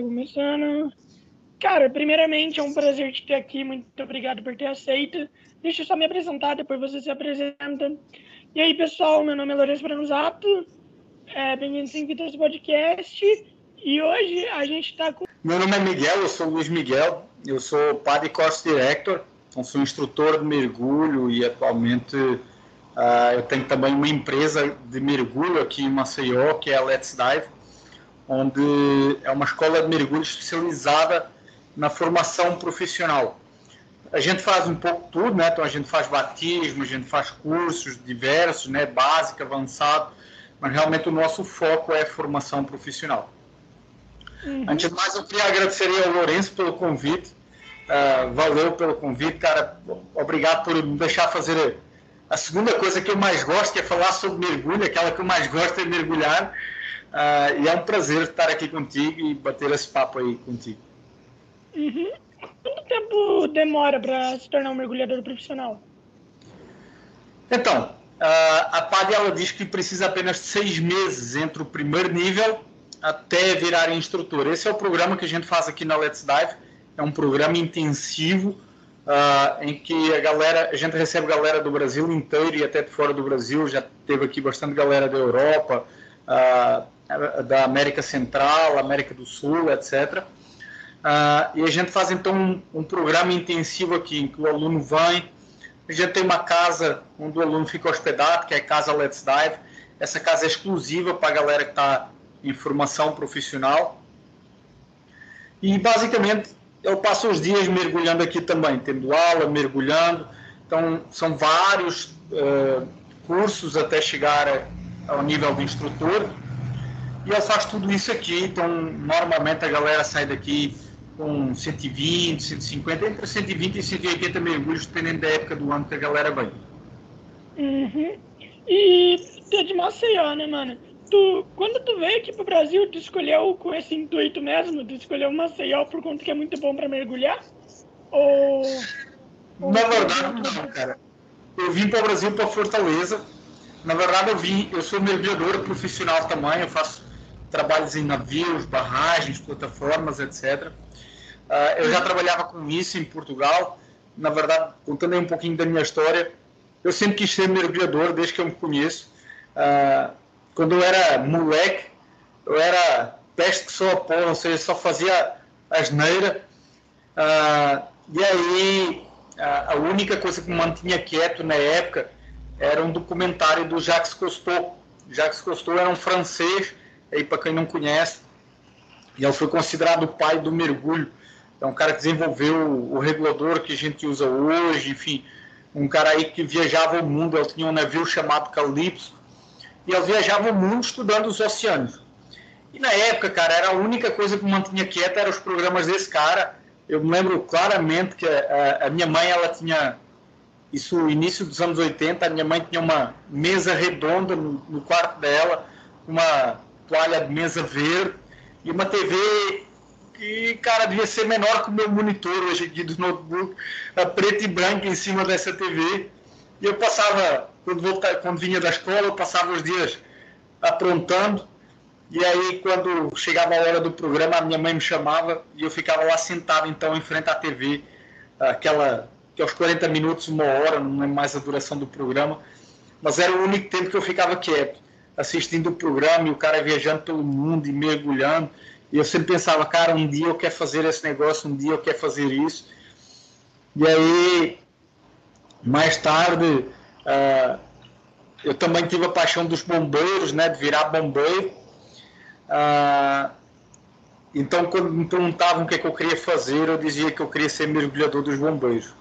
tá começando. Cara, primeiramente é um prazer te ter aqui, muito obrigado por ter aceito. Deixa eu só me apresentar, depois você se apresenta. E aí, pessoal, meu nome é Lourenço Branosato, é, bem-vindos em Vidas Podcast, e hoje a gente está com... Meu nome é Miguel, eu sou Luiz Miguel, eu sou padre course director, então sou instrutor de mergulho e atualmente uh, eu tenho também uma empresa de mergulho aqui em Maceió, que é a Let's Dive, onde é uma escola de mergulho especializada na formação profissional. A gente faz um pouco tudo, né? Então a gente faz batismo, a gente faz cursos diversos, né? Básico, avançado, mas realmente o nosso foco é formação profissional. Uhum. Antes de mais, eu queria agradecer ao Lourenço pelo convite. Uh, valeu pelo convite, cara. Obrigado por me deixar fazer a segunda coisa que eu mais gosto, que é falar sobre mergulho. Aquela que eu mais gosto é mergulhar. Uh, e é um prazer estar aqui contigo e bater esse papo aí contigo. Uhum. Quanto tempo demora para se tornar um mergulhador profissional? Então, uh, a PAD ela diz que precisa apenas de seis meses entre o primeiro nível até virar instrutor. Esse é o programa que a gente faz aqui na Let's Dive. É um programa intensivo uh, em que a galera, a gente recebe galera do Brasil inteiro e até de fora do Brasil. Já teve aqui bastante galera da Europa, uh, da América Central, América do Sul, etc. Uh, e a gente faz então um, um, programa intensivo aqui, em que o aluno vai, a gente tem uma casa onde o aluno fica hospedado, que é a Casa Let's Dive. Essa casa é exclusiva para a galera que está em formação profissional. E basicamente eu passo os dias mergulhando aqui também, tendo aula, mergulhando. Então são vários uh, cursos até chegar ao nível de instrutor. E eu faço tudo isso aqui, então normalmente a galera sai daqui com 120, 150, entre 120 e 180 mergulhos, dependendo da época do ano que a galera vai. Uhum. E tu é de Maceió, né, mano? Tu, quando tu veio aqui pro Brasil, tu escolheu com esse intuito mesmo? Tu escolheu Maceió por conta que é muito bom para mergulhar? Ou... Na verdade, não, cara. Eu vim para o Brasil para Fortaleza. Na verdade, eu vim, eu sou mergulhador profissional também. Eu faço trabalhos em navios, barragens, plataformas, etc. Uh, eu já trabalhava com isso em Portugal. Na verdade, contando aí um pouquinho da minha história, eu sempre quis ser mergulhador desde que eu me conheço. Uh, quando eu era moleque, eu era peste que só a porra, ou seja, só fazia asneira. Uh, e aí, a única coisa que me mantinha quieto na época era um documentário do Jacques Cousteau. Jacques Cousteau era um francês, aí para quem não conhece, ele foi considerado o pai do mergulho é um cara que desenvolveu o regulador que a gente usa hoje, enfim, um cara aí que viajava o mundo, ele tinha um navio chamado Calypso, e ele viajava o mundo estudando os oceanos. E na época, cara, era a única coisa que mantinha quieta eram os programas desse cara. Eu me lembro claramente que a, a minha mãe, ela tinha, isso início dos anos 80, a minha mãe tinha uma mesa redonda no, no quarto dela, uma toalha mesa verde, e uma TV que, cara, devia ser menor que o meu monitor hoje aqui do notebook, a preto e branco em cima dessa TV. E eu passava, quando, voltava, quando vinha da escola, eu passava os dias aprontando. E aí, quando chegava a hora do programa, a minha mãe me chamava e eu ficava lá sentado, então, em frente à TV, aquela que aos 40 minutos, uma hora, não é mais a duração do programa, mas era o único tempo que eu ficava quieto, assistindo o programa e o cara viajando pelo mundo e mergulhando. E eu sempre pensava, cara, um dia eu quero fazer esse negócio, um dia eu quero fazer isso. E aí, mais tarde, uh, eu também tive a paixão dos bombeiros, né, de virar bombeiro. Uh, então, quando me perguntavam o que, é que eu queria fazer, eu dizia que eu queria ser mergulhador dos bombeiros.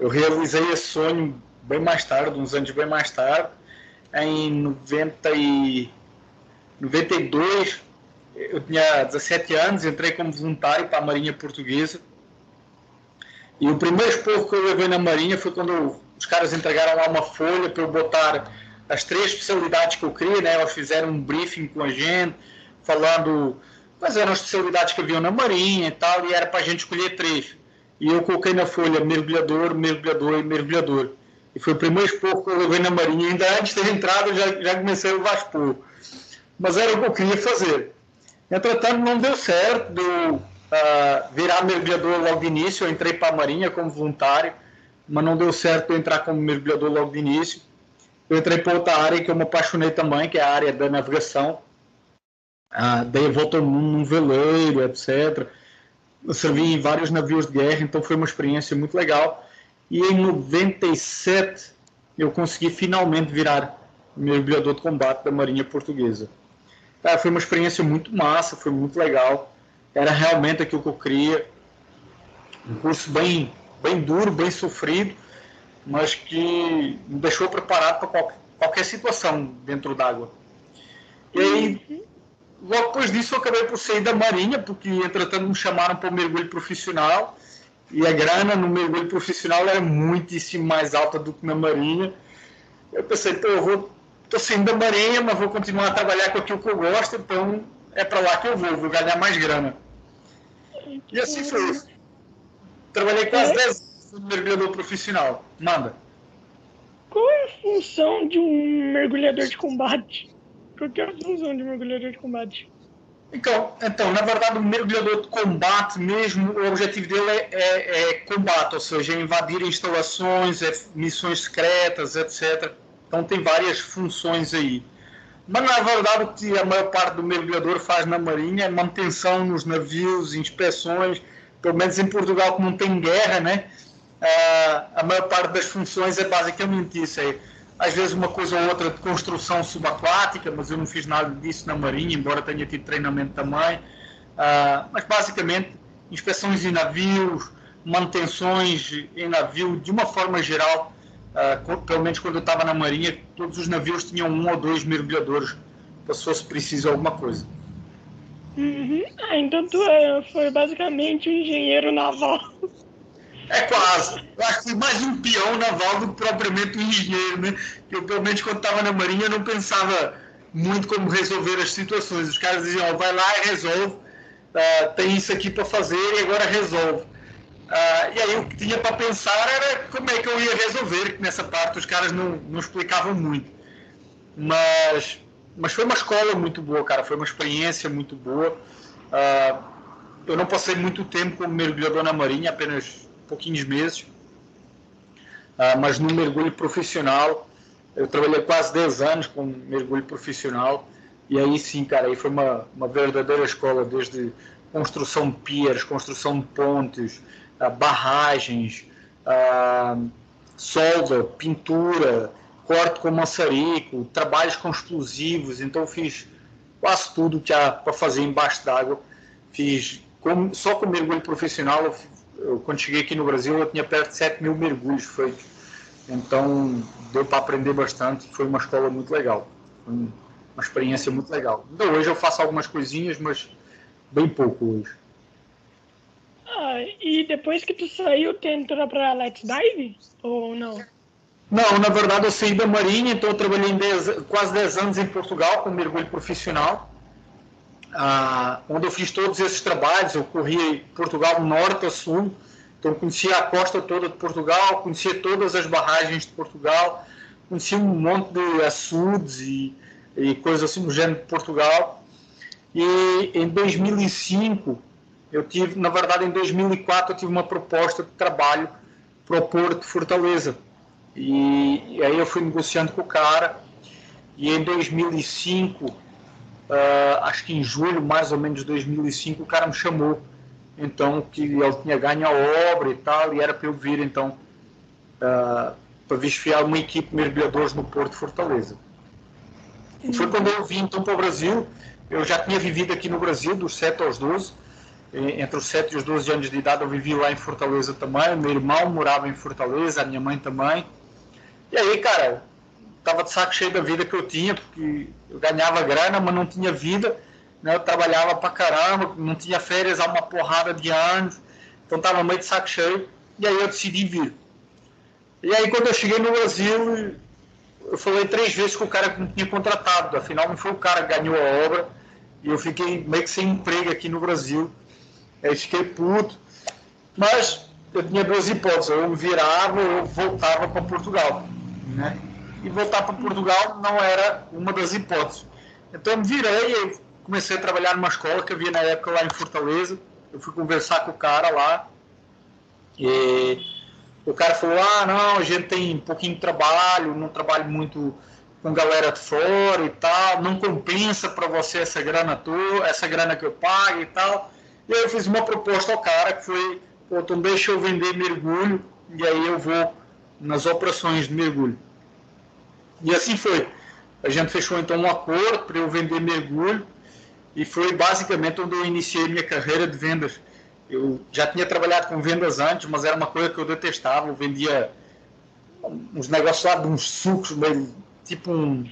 Eu realizei esse sonho bem mais tarde, uns anos bem mais tarde, em 90 e 92 eu tinha 17 anos, entrei como voluntário para a Marinha Portuguesa. E o primeiro esporro que eu levei na Marinha foi quando os caras entregaram lá uma folha para eu botar as três especialidades que eu queria, né? Eles fizeram um briefing com a gente, falando quais eram as especialidades que haviam na Marinha e tal, e era para a gente escolher três. E eu coloquei na folha mergulhador, mergulhador e mergulhador. E foi o primeiro esporro que eu levei na Marinha. Ainda antes de ter entrado, já, já comecei a levar esporro. Mas era o que eu queria fazer. Entretanto, não deu certo, deu uh, virar mergulhador logo de início. Eu entrei para a Marinha como voluntário, mas não deu certo eu entrar como mergulhador logo de início. Eu entrei para outra área que eu me apaixonei também, que é a área da navegação. Uh, daí eu voltei num veleiro, etc. Eu servi em vários navios de guerra, então foi uma experiência muito legal. E em 97 eu consegui finalmente virar mergulhador de combate da Marinha Portuguesa. Cara, foi uma experiência muito massa, foi muito legal. Era realmente aquilo que eu queria. Um curso bem, bem duro, bem sofrido, mas que me deixou preparado para qualquer, qualquer situação dentro d'água. E aí, logo depois disso, eu acabei por sair da Marinha, porque entretanto me chamaram para o mergulho profissional. E a grana no mergulho profissional era muitíssimo mais alta do que na Marinha. Eu pensei, pô, eu vou estou saindo da Marinha, mas vou continuar a trabalhar com aquilo que eu gosto, então é para lá que eu vou, vou ganhar mais grana. E assim foi. Trabalhei quase 10 anos no mergulhador profissional. Manda. Qual é a função de um mergulhador de combate? Qual é a função de um mergulhador de combate? Então, então, na verdade, o mergulhador de combate mesmo, o objetivo dele é, é, é combate, ou seja, é invadir instalações, é missões secretas, etc. Então tem várias funções aí. Mas na verdade o que a maior parte do mergulhador faz na marinha é manutenção nos navios, inspeções, pelo menos em Portugal que não tem guerra, né? Uh, a maior parte das funções é basicamente isso. É, às vezes uma coisa ou outra de construção subaquática, mas eu não fiz nada disso na marinha, embora tenha tido treinamento também. Uh, mas basicamente inspeções em navios, manutenções em navio, de uma forma geral, uh, pelo menos quando eu estava na Marinha, todos os navios tinham um ou dois mergulhadores para se fosse preciso alguma coisa. Uhum. Ah, então tu é, foi basicamente um engenheiro naval. É quase. Eu acho que mais um peão naval do que propriamente um engenheiro, né? Eu, pelo menos, quando estava na Marinha, não pensava muito como resolver as situações. Os caras diziam, oh, vai lá e resolve. Uh, tem isso aqui para fazer e agora resolve. Ah, e aí o que tinha para pensar era como é que eu ia resolver, que nessa parte os caras não, não explicavam muito. Mas, mas foi uma escola muito boa, cara, foi uma experiência muito boa. Ah, eu não passei muito tempo como mergulhador na marinha, apenas pouquinhos meses. Ah, mas no mergulho profissional, eu trabalhei quase 10 anos com mergulho profissional. E aí sim, cara, aí foi uma, uma verdadeira escola, desde construção de piers, construção de pontes, barragens, solda, pintura, corte com maçarico, trabalhos com explosivos. Então fiz quase tudo que há para fazer embaixo d'água. Fiz só com mergulho profissional. Eu, quando cheguei aqui no Brasil, eu tinha perto de 7 mil mergulhos feitos. Então deu para aprender bastante. Foi uma escola muito legal. Foi uma experiência muito legal. Então, hoje eu faço algumas coisinhas, mas bem pouco hoje. Ah, e depois que tu saiu, tu entrou para Let's Dive? Ou não? Não, na verdade eu saí da Marinha, então eu trabalhei dez, quase 10 anos em Portugal com mergulho profissional, ah, onde eu fiz todos esses trabalhos. Eu corri Portugal norte a sul, então conhecia a costa toda de Portugal, conhecia todas as barragens de Portugal, conhecia um monte de açudes e, e coisas assim no gênero de Portugal. E em 2005 eu tive, na verdade, em 2004 eu tive uma proposta de trabalho para o Porto de Fortaleza. E, e, aí eu fui negociando com o cara. E em 2005, uh, ah, acho que em julho, mais ou menos 2005, o cara me chamou. Então, que ele tinha ganho a obra e tal, e era para eu vir, então, uh, para desfiar uma equipe de mergulhadores no Porto de Fortaleza. E foi quando eu vim, então, para o Brasil. Eu já tinha vivido aqui no Brasil, dos 7 aos 12 entre os 7 e os 12 anos de idade eu vivi lá em Fortaleza também, meu irmão morava em Fortaleza, a minha mãe também. E aí, cara, tava de saco cheio da vida que eu tinha, porque eu ganhava grana, mas não tinha vida, né? Eu trabalhava pra caramba, não tinha férias há uma porrada de anos, então tava meio de saco cheio, e aí eu decidi vir. E aí quando eu cheguei no Brasil, eu falei três vezes com o cara que me tinha contratado, afinal não foi o cara que ganhou a obra, e eu fiquei meio que sem emprego aqui no Brasil. Aí fiquei puto. Mas eu tinha duas hipóteses. Eu me virava ou voltava para Portugal. Né? E voltar para Portugal não era uma das hipóteses. Então me virei, comecei a trabalhar numa escola que havia na época lá em Fortaleza. Eu fui conversar com o cara lá. E o cara falou: Ah, não, a gente tem pouquinho de trabalho, não trabalho muito com galera de fora e tal, não compensa para você essa grana toda, essa grana que eu pago e tal. E aí eu fiz uma proposta ao cara que foi: Pô, então deixa eu vender mergulho e aí eu vou nas operações de mergulho. E assim foi. A gente fechou então um acordo para eu vender mergulho e foi basicamente onde eu iniciei minha carreira de vendas. Eu já tinha trabalhado com vendas antes, mas era uma coisa que eu detestava. Eu vendia uns negócios lá de uns sucos, meio, tipo um.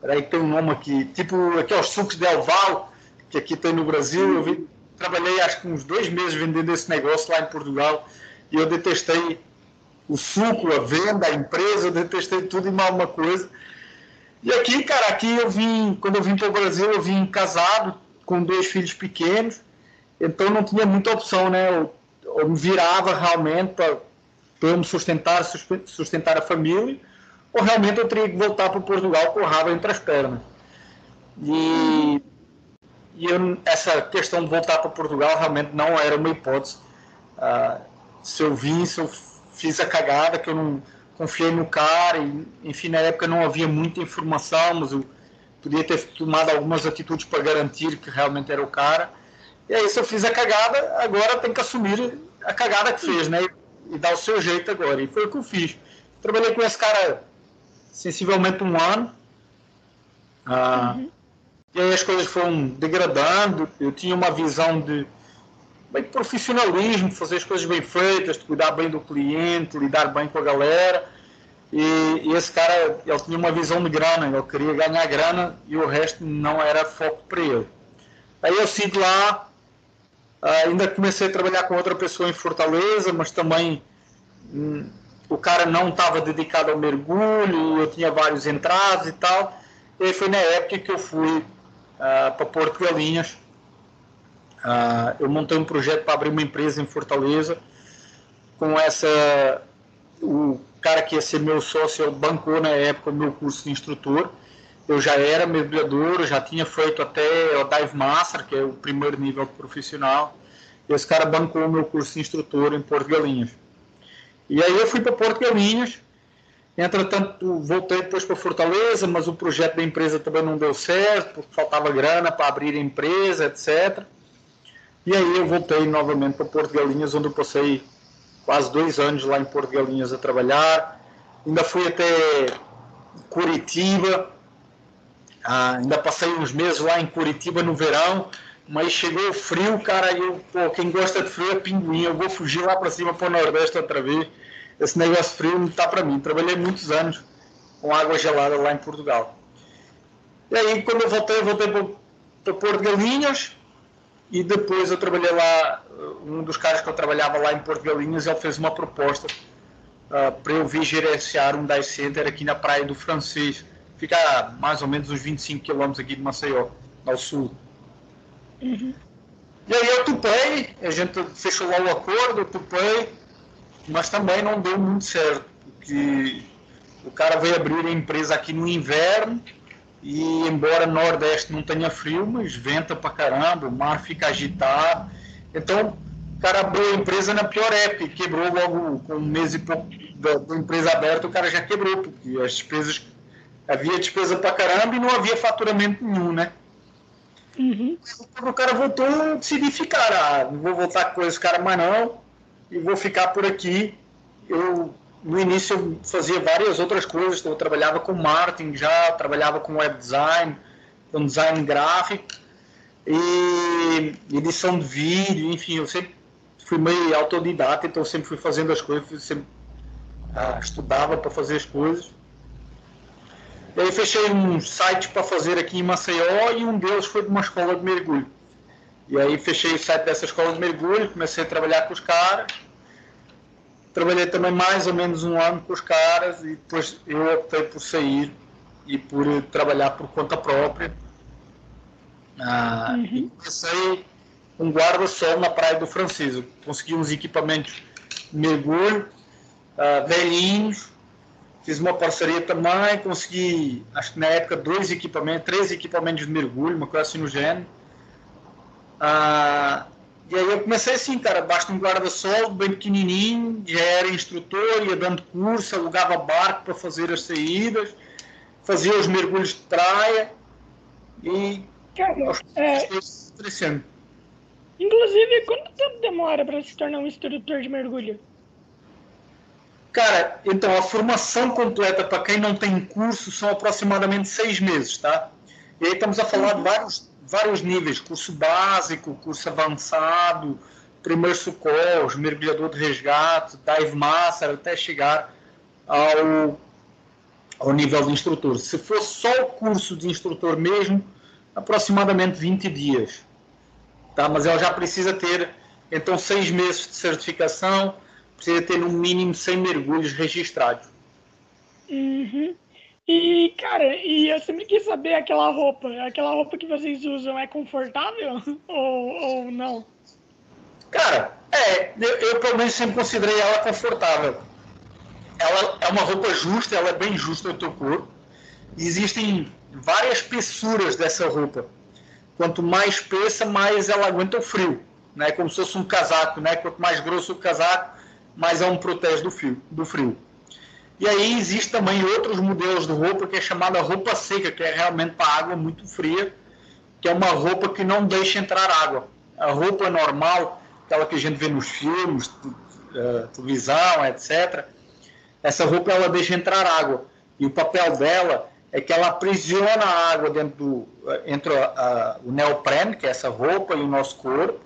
Peraí, tem um nome aqui. Tipo aqueles sucos de Alval, que aqui tem no Brasil. Eu vi, trabalhei acho que uns dois meses vendendo esse negócio lá em Portugal e eu detestei o suco, a venda, a empresa, eu detestei tudo e mal uma coisa. E aqui, cara, aqui eu vim, quando eu vim para o Brasil, eu vim casado, com dois filhos pequenos, então não tinha muita opção, né? Eu, eu me virava realmente para me sustentar, sustentar a família, ou realmente eu teria que voltar para Portugal com o rabo entre as pernas. E, e eu, essa questão de voltar para Portugal realmente não era uma hipótese. Ah, se eu vim, se eu fiz a cagada, que eu não confiei no cara, e, enfim, na época não havia muita informação, mas eu podia ter tomado algumas atitudes para garantir que realmente era o cara. E aí, se eu fiz a cagada, agora tem que assumir a cagada que fez, né? E dar o seu jeito agora. E foi o que eu fiz. Trabalhei com esse cara sensivelmente um ano. Ah, uhum. E aí as coisas foram degradando. Eu tinha uma visão de bem profissionalismo, fazer as coisas bem feitas, de cuidar bem do cliente, lidar bem com a galera. E, e, esse cara, ele tinha uma visão de grana, ele queria ganhar grana e o resto não era foco para ele. Aí eu sigo lá, ainda comecei a trabalhar com outra pessoa em Fortaleza, mas também hum, o cara não estava dedicado ao mergulho, eu tinha vários entradas e tal. E foi na época que eu fui uh, para Porto Galinhas, Uh, eu montei um projeto para abrir uma empresa em Fortaleza. Com essa, o cara que ia ser meu sócio bancou na época o meu curso de instrutor. Eu já era mergulhador, já tinha feito até o Dive Master, que é o primeiro nível profissional. E esse cara bancou o meu curso de instrutor em Porto Galinhas. E aí eu fui para Porto Galinhas. Entretanto, voltei depois para Fortaleza, mas o projeto da empresa também não deu certo, porque faltava grana para abrir a empresa, etc. E aí eu voltei novamente para Porto Galinhas, onde eu passei quase dois anos lá em Porto Galinhas a trabalhar. Ainda fui até Curitiba, ah, ainda passei uns meses lá em Curitiba no verão, mas chegou o frio, cara, eu, pô, quem gosta de frio é pinguim, eu vou fugir lá para cima para o Nordeste outra vez. Esse negócio frio não está para mim. Trabalhei muitos anos com água gelada lá em Portugal. E aí, quando eu voltei, eu voltei para, para Porto Galinhas, e depois eu trabalhei lá, um dos caras que eu trabalhava lá em Porto Galinhas, ele fez uma proposta uh, para eu vir gerenciar um dive center aqui na Praia do Francês. Fica a mais ou menos uns 25 quilômetros aqui de Maceió, ao sul. Uhum. E aí eu topei, a gente fechou lá o acordo, eu topei, mas também não deu muito certo, porque o cara veio abrir a empresa aqui no inverno, e embora Nordeste não tenha frio, mas venta pra caramba, o mar fica agitado. Então, o cara abriu a empresa na pior época quebrou logo com um mês e pouco da, da empresa aberta, o cara já quebrou, porque as despesas. Havia despesa pra caramba e não havia faturamento nenhum, né? Uhum. O cara voltou, eu decidi ficar. Ah, não vou voltar com esse cara mais não, e vou ficar por aqui. Eu no início eu fazia várias outras coisas, eu trabalhava com marketing já, trabalhava com web design, com design gráfico e edição de vídeo, enfim, eu sempre fui meio autodidata, então sempre fui fazendo as coisas, sempre ah, estudava para fazer as coisas. E aí fechei um site para fazer aqui em Maceió e um deles foi de uma escola de mergulho. E aí fechei o site dessa escola de mergulho, comecei a trabalhar com os caras Trabalhei também mais ou menos um ano com os caras e depois eu optei por sair e por trabalhar por conta própria. Ah, uhum. E comecei um guarda-sol na Praia do Francisco. Consegui uns equipamentos de mergulho, ah, velhinhos, Fiz uma parceria também, consegui, acho que na época, dois equipamentos, três equipamentos de mergulho, uma coisa assim no gênero. Ah, e aí eu comecei assim, cara, basta um guarda-sol bem pequenininho, já era instrutor, ia dando curso, alugava barco para fazer as saídas, fazia os mergulhos de praia e Cara, é, crescendo. Inclusive, quanto tempo demora para se tornar um instrutor de mergulho? Cara, então a formação completa para quem não tem curso são aproximadamente seis meses, tá? E aí estamos a falar de vários, vários níveis: curso básico, curso avançado, primeiro socorro, mergulhador de resgate, dive master, até chegar ao, ao nível de instrutor. Se for só o curso de instrutor mesmo, aproximadamente 20 dias. Tá? Mas ela já precisa ter, então, seis meses de certificação precisa ter no mínimo 100 mergulhos registrados. Uhum. E, cara, e eu sempre quis saber aquela roupa. Aquela roupa que vocês usam é confortável ou, ou não? Cara, é, eu, eu pelo menos sempre considerei ela confortável. Ela é uma roupa justa, ela é bem justa ao teu corpo. Existem várias espessuras dessa roupa. Quanto mais espessa, mais ela aguenta o frio. Né? Como se fosse um casaco, né? Quanto mais grosso o casaco, mas é um protege do frio, do frio. E aí existe também outros modelos de roupa que é chamada roupa seca, que é realmente para água muito fria, que é uma roupa que não deixa entrar água. A roupa normal, aquela que a gente vê nos filmes, uh, televisão, etc. Essa roupa ela deixa entrar água e o papel dela é que ela aprisiona a água dentro do, eh, entre a, a, o neoprene, que é essa roupa, e o nosso corpo.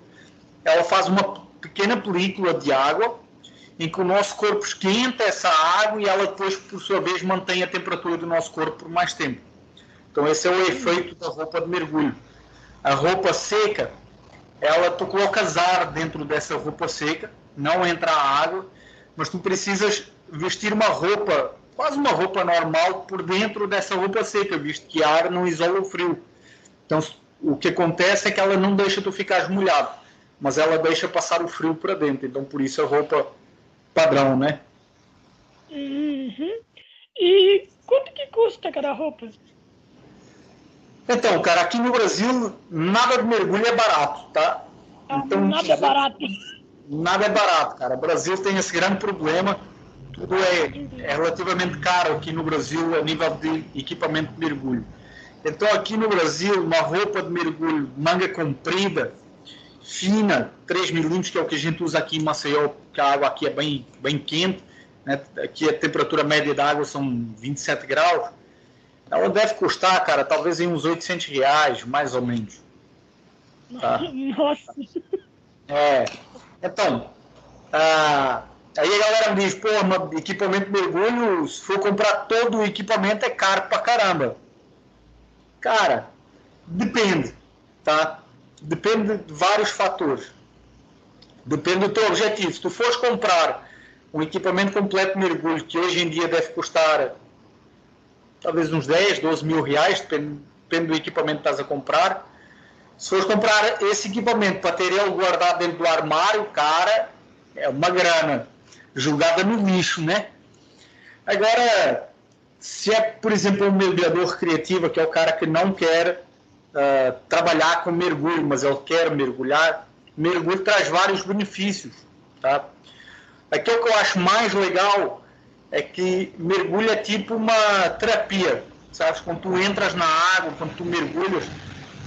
Ela faz uma pequena película de água em que o nosso corpo esquenta essa água e ela depois, por sua vez, mantém a temperatura do nosso corpo por mais tempo. Então esse é o efeito da roupa de mergulho. A roupa seca, ela tu colocas ar dentro dessa roupa seca, não entra a água, mas tu precisas vestir uma roupa, quase uma roupa normal, por dentro dessa roupa seca, visto que ar não isola o frio. Então o que acontece é que ela não deixa tu ficar molhado, mas ela deixa passar o frio para dentro. Então por isso a roupa padrão, né? Uhum. E quanto que custa cada roupa? Então, cara, aqui no Brasil nada de mergulho é barato, tá? Ah, então, nada é barato. Nada é barato, cara. O Brasil tem esse grande problema. Tudo é, é relativamente caro aqui no Brasil a nível de equipamento de mergulho. Então, aqui no Brasil, uma roupa de mergulho manga comprida, fina, 3 milímetros, que é o que a gente usa aqui em Maceió, porque a água aqui é bem, bem quente, né? aqui a temperatura média da água são 27 graus, ela deve custar, cara, talvez em uns 800 reais, mais ou menos. Tá? Nossa! É, então, ah, aí a galera me diz, pô, equipamento de mergulho, se for comprar todo o equipamento é caro pra caramba. Cara, depende, tá? Depende de vários fatores. Depende do teu objetivo. Se tu fores comprar um equipamento completo de mergulho, que hoje em dia deve custar talvez uns 10, 12 mil reais, depende, depende do equipamento que estás a comprar. Se fores comprar esse equipamento para ter ele guardado dentro do armário, cara, é uma grana jogada no lixo, né? Agora, se é, por exemplo, um mergulhador recreativo, que é o cara que não quer uh, trabalhar com mergulho, mas ele quer mergulhar, mergulho traz vários benefícios. Tá? Aquilo que eu acho mais legal é que mergulho é tipo uma terapia. Sabes? Quando tu entras na água, quando tu mergulhas,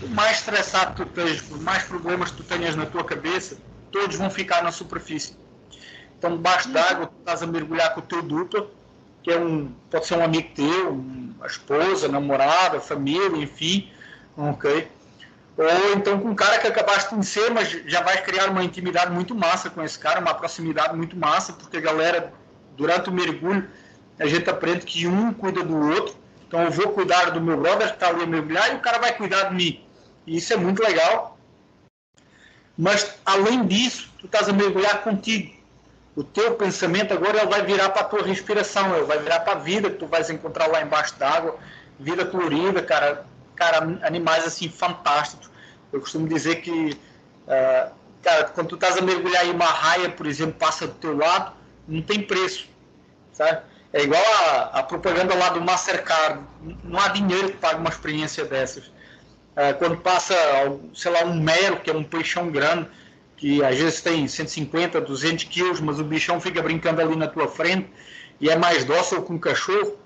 por mais estressado tu estejas, por mais problemas tu tenhas na tua cabeça, todos vão ficar na superfície. Então, debaixo d'água, tu estás a mergulhar com o teu duplo, que é um, pode ser um amigo teu, uma esposa, namorada, família, enfim, ok? Ou então com um cara que acabaste de conhecer, mas já vai criar uma intimidade muito massa com esse cara, uma proximidade muito massa, porque a galera, durante o mergulho, a gente aprende que um cuida do outro. Então eu vou cuidar do meu brother que está ali a mergulhar e o cara vai cuidar de mim. E isso é muito legal. Mas além disso, tu estás a mergulhar contigo. O teu pensamento agora ele vai virar para a tua respiração, ele vai virar para a vida que tu vais encontrar lá embaixo d'água, vida colorida, cara cara, animais assim fantásticos. Eu costumo dizer que, uh, cara, quando tu estás a mergulhar em uma raia, por exemplo, passa do teu lado, não tem preço, sabe? É igual a, a, propaganda lá do Mastercard. Não há dinheiro que pague uma experiência dessas. É, quando passa, sei lá, um mero, que é um peixão grande, que às vezes tem 150, 200 quilos, mas o bichão fica brincando ali na tua frente e é mais dócil que um cachorro.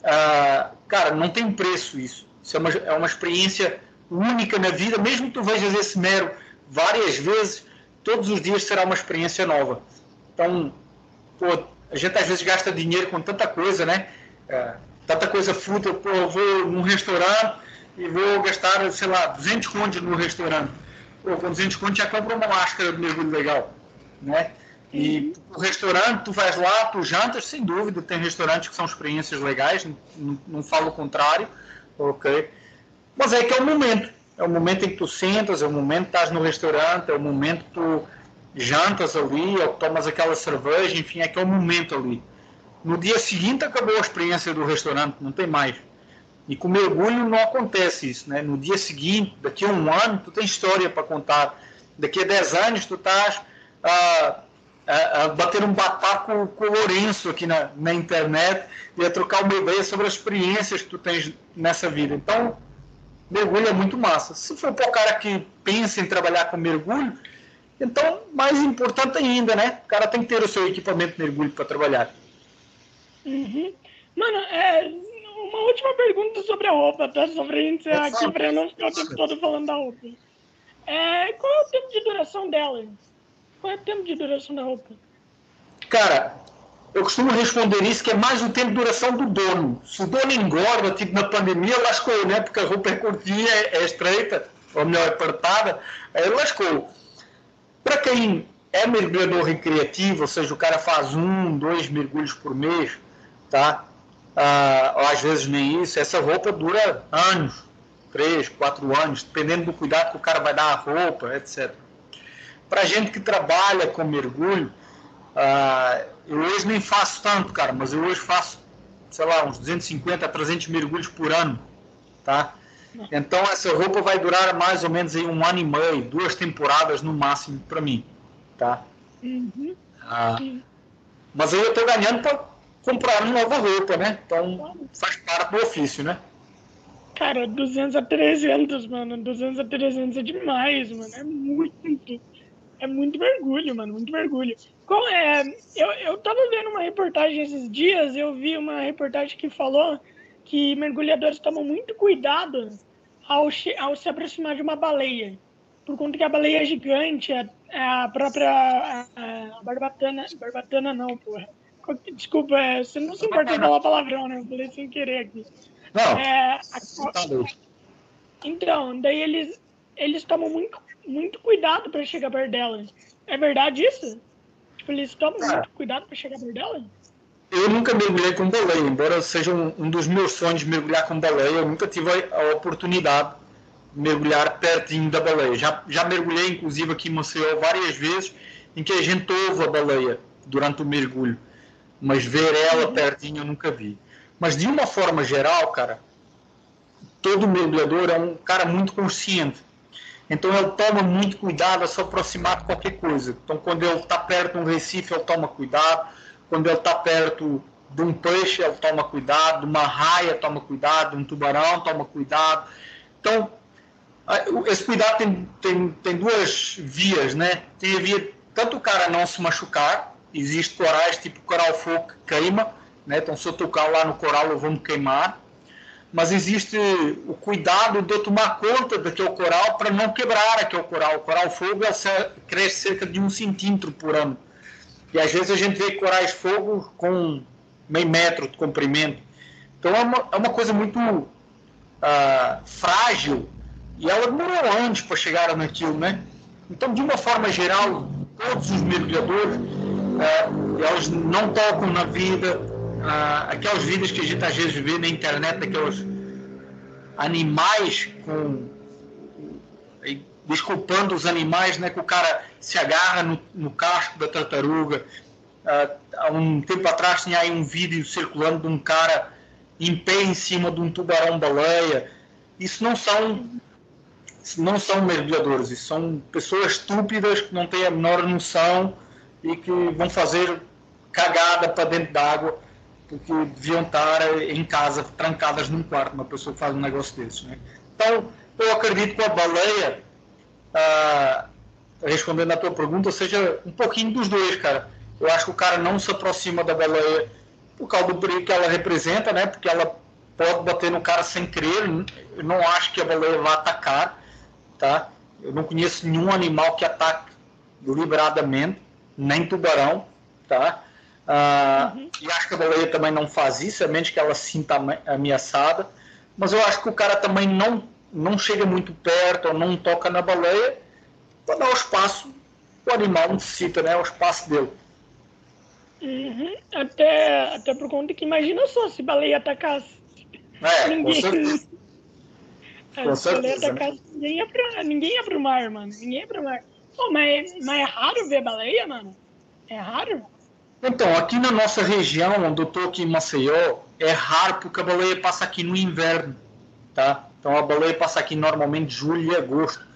Uh, cara, não tem preço isso. Isso é uma, é uma experiência única na vida, mesmo que tu vejas esse mero várias vezes, todos os dias será uma experiência nova. Então, pô, a gente às vezes gasta dinheiro com tanta coisa, né? É, tanta coisa fútil, pô, eu vou num restaurante e vou gastar, sei lá, 200 contos no restaurante. Pô, com 200 contos já compra uma máscara de mergulho legal, né? E o restaurante, tu vais lá, tu jantas, sem dúvida, tem restaurantes que são experiências legais, não, não falo o contrário, ok? Mas é que é o momento, é o momento em que tu sentas, é o momento que estás no restaurante, é o momento que tu jantas ali, ou tomas aquela cerveja, enfim, é que é o momento ali. No dia seguinte acabou a experiência do restaurante, não tem mais. E com mergulho não acontece isso, né? No dia seguinte, daqui a um ano, tu tens história para contar. Daqui a dez anos, tu estás a, a, a bater um bate-papo com, o Lourenço aqui na, na internet e a trocar uma ideia sobre as experiências que tu tens nessa vida. Então, mergulho é muito massa. Se for para o cara que pensa em trabalhar com mergulho, então, mais importante ainda, né? O cara tem que ter o seu equipamento de mergulho para trabalhar. Uhum. Mano, é, uma última pergunta sobre a roupa, tá? Sobre a gente aqui, para não ficar o tempo todo falando da roupa. É, qual é o tempo de duração dela? Qual é o tempo de duração da roupa? Cara, eu costumo responder isso, que é mais o tempo de duração do dono. Se o dono engorda, tipo na pandemia, lascou, né? Porque a roupa é curtinha, é estreita, ou melhor, apertada, aí lascou. Para quem é mergulhador recreativo, ou seja, o cara faz um, dois mergulhos por mês, tá? Ah, às vezes nem isso, essa roupa dura anos, três, quatro anos, dependendo do cuidado que o cara vai dar à roupa, etc. Para gente que trabalha com mergulho, ah, eu hoje nem faço tanto, cara, mas eu hoje faço, sei lá, uns 250 a 300 mergulhos por ano, tá? Então essa roupa vai durar mais ou menos aí um ano e meio, duas temporadas no máximo para mim, tá? Uhum. Ah, mas aí eu estou ganhando para comprar uma nova roupa, né? Então faz parte do ofício, né? Cara, 200 a 300, mano. 200 a 300 é demais, mano. É muito. É muito mergulho, mano. Muito mergulho. Qual é? Eu, eu tava vendo uma reportagem esses dias. Eu vi uma reportagem que falou que mergulhadores tomam muito cuidado ao, ao se aproximar de uma baleia. Por conta que a baleia é gigante, a, é, é a própria a, a barbatana. Barbatana não, porra. Desculpa, é, você não se importa de falar palavrão, né? Eu falei sem querer aqui. Não. É, a, tá então, daí eles, eles tomam muito, muito cuidado para chegar perto dela. É verdade isso? Tipo, eles tomam muito cuidado para chegar perto dela? eu nunca mergulhei com baleia, embora seja um, um, dos meus sonhos mergulhar com baleia, eu nunca tive a, oportunidade de mergulhar pertinho da baleia. Já, já mergulhei, inclusive, aqui em Maceió várias vezes, em que a gente ouve a baleia durante o mergulho, mas ver ela pertinho eu nunca vi. Mas de uma forma geral, cara, todo mergulhador é um cara muito consciente. Então ele toma muito cuidado a se aproximar de qualquer coisa. Então quando ele está perto de um recife, ele toma cuidado quando ele está perto de um peixe, ele toma cuidado, de uma raia, toma cuidado, de um tubarão, toma cuidado. Então, esse cuidado tem, tem, tem duas vias, né? Tem a via, tanto o cara não se machucar, existe corais tipo coral fogo que queima, né? Então, se eu tocar lá no coral, eu vou me queimar. Mas existe o cuidado de tomar conta daquele coral para não quebrar aquele coral. O coral fogo cresce cerca de um centímetro por ano. E às vezes a gente vê corais fogo com meio metro de comprimento. Então é uma, é uma coisa muito uh, frágil e ela demorou anos para chegar naquilo, né? Então, de uma forma geral, todos os mergulhadores, uh, não tocam na vida, uh, aquelas vidas que a gente às vezes vê na internet, aqueles animais com desculpando os animais, né, que o cara se agarra no, no casco da tartaruga. Uh, há um tempo atrás tinha aí um vídeo circulando de um cara em pé em cima de um tubarão-baleia. Isso não são não são mergulhadores, isso são pessoas estúpidas que não têm a menor noção e que vão fazer cagada para dentro d'água porque deviam estar em casa, trancadas num quarto, uma pessoa que faz um negócio desses. Né? Então, eu acredito que a baleia, ah, respondendo à tua pergunta, seja um pouquinho dos dois, cara. Eu acho que o cara não se aproxima da baleia por causa do perigo que ela representa, né? Porque ela pode bater no cara sem querer. Eu não acho que a baleia vá atacar, tá? Eu não conheço nenhum animal que ataque deliberadamente, nem tubarão, tá? Ah, uhum. E acho que a baleia também não faz isso, a menos que ela se sinta ameaçada. Mas eu acho que o cara também não, não chega muito perto ou não toca na baleia para dar o espaço o animal necessita, né? O espaço dele. Uhum. Até, até por conta que imagina só se baleia atacasse. É, ninguém... com certeza. Com certeza, atacasse, ninguém, ia pra, ninguém ia pro mar, mano. Ninguém ia pro mar. Pô, mas, mas é raro ver baleia, mano? É raro? Então, aqui na nossa região, onde eu estou aqui em Maceió, é raro porque a baleia passa aqui no inverno, tá? Então a baleia passa aqui normalmente julho e agosto.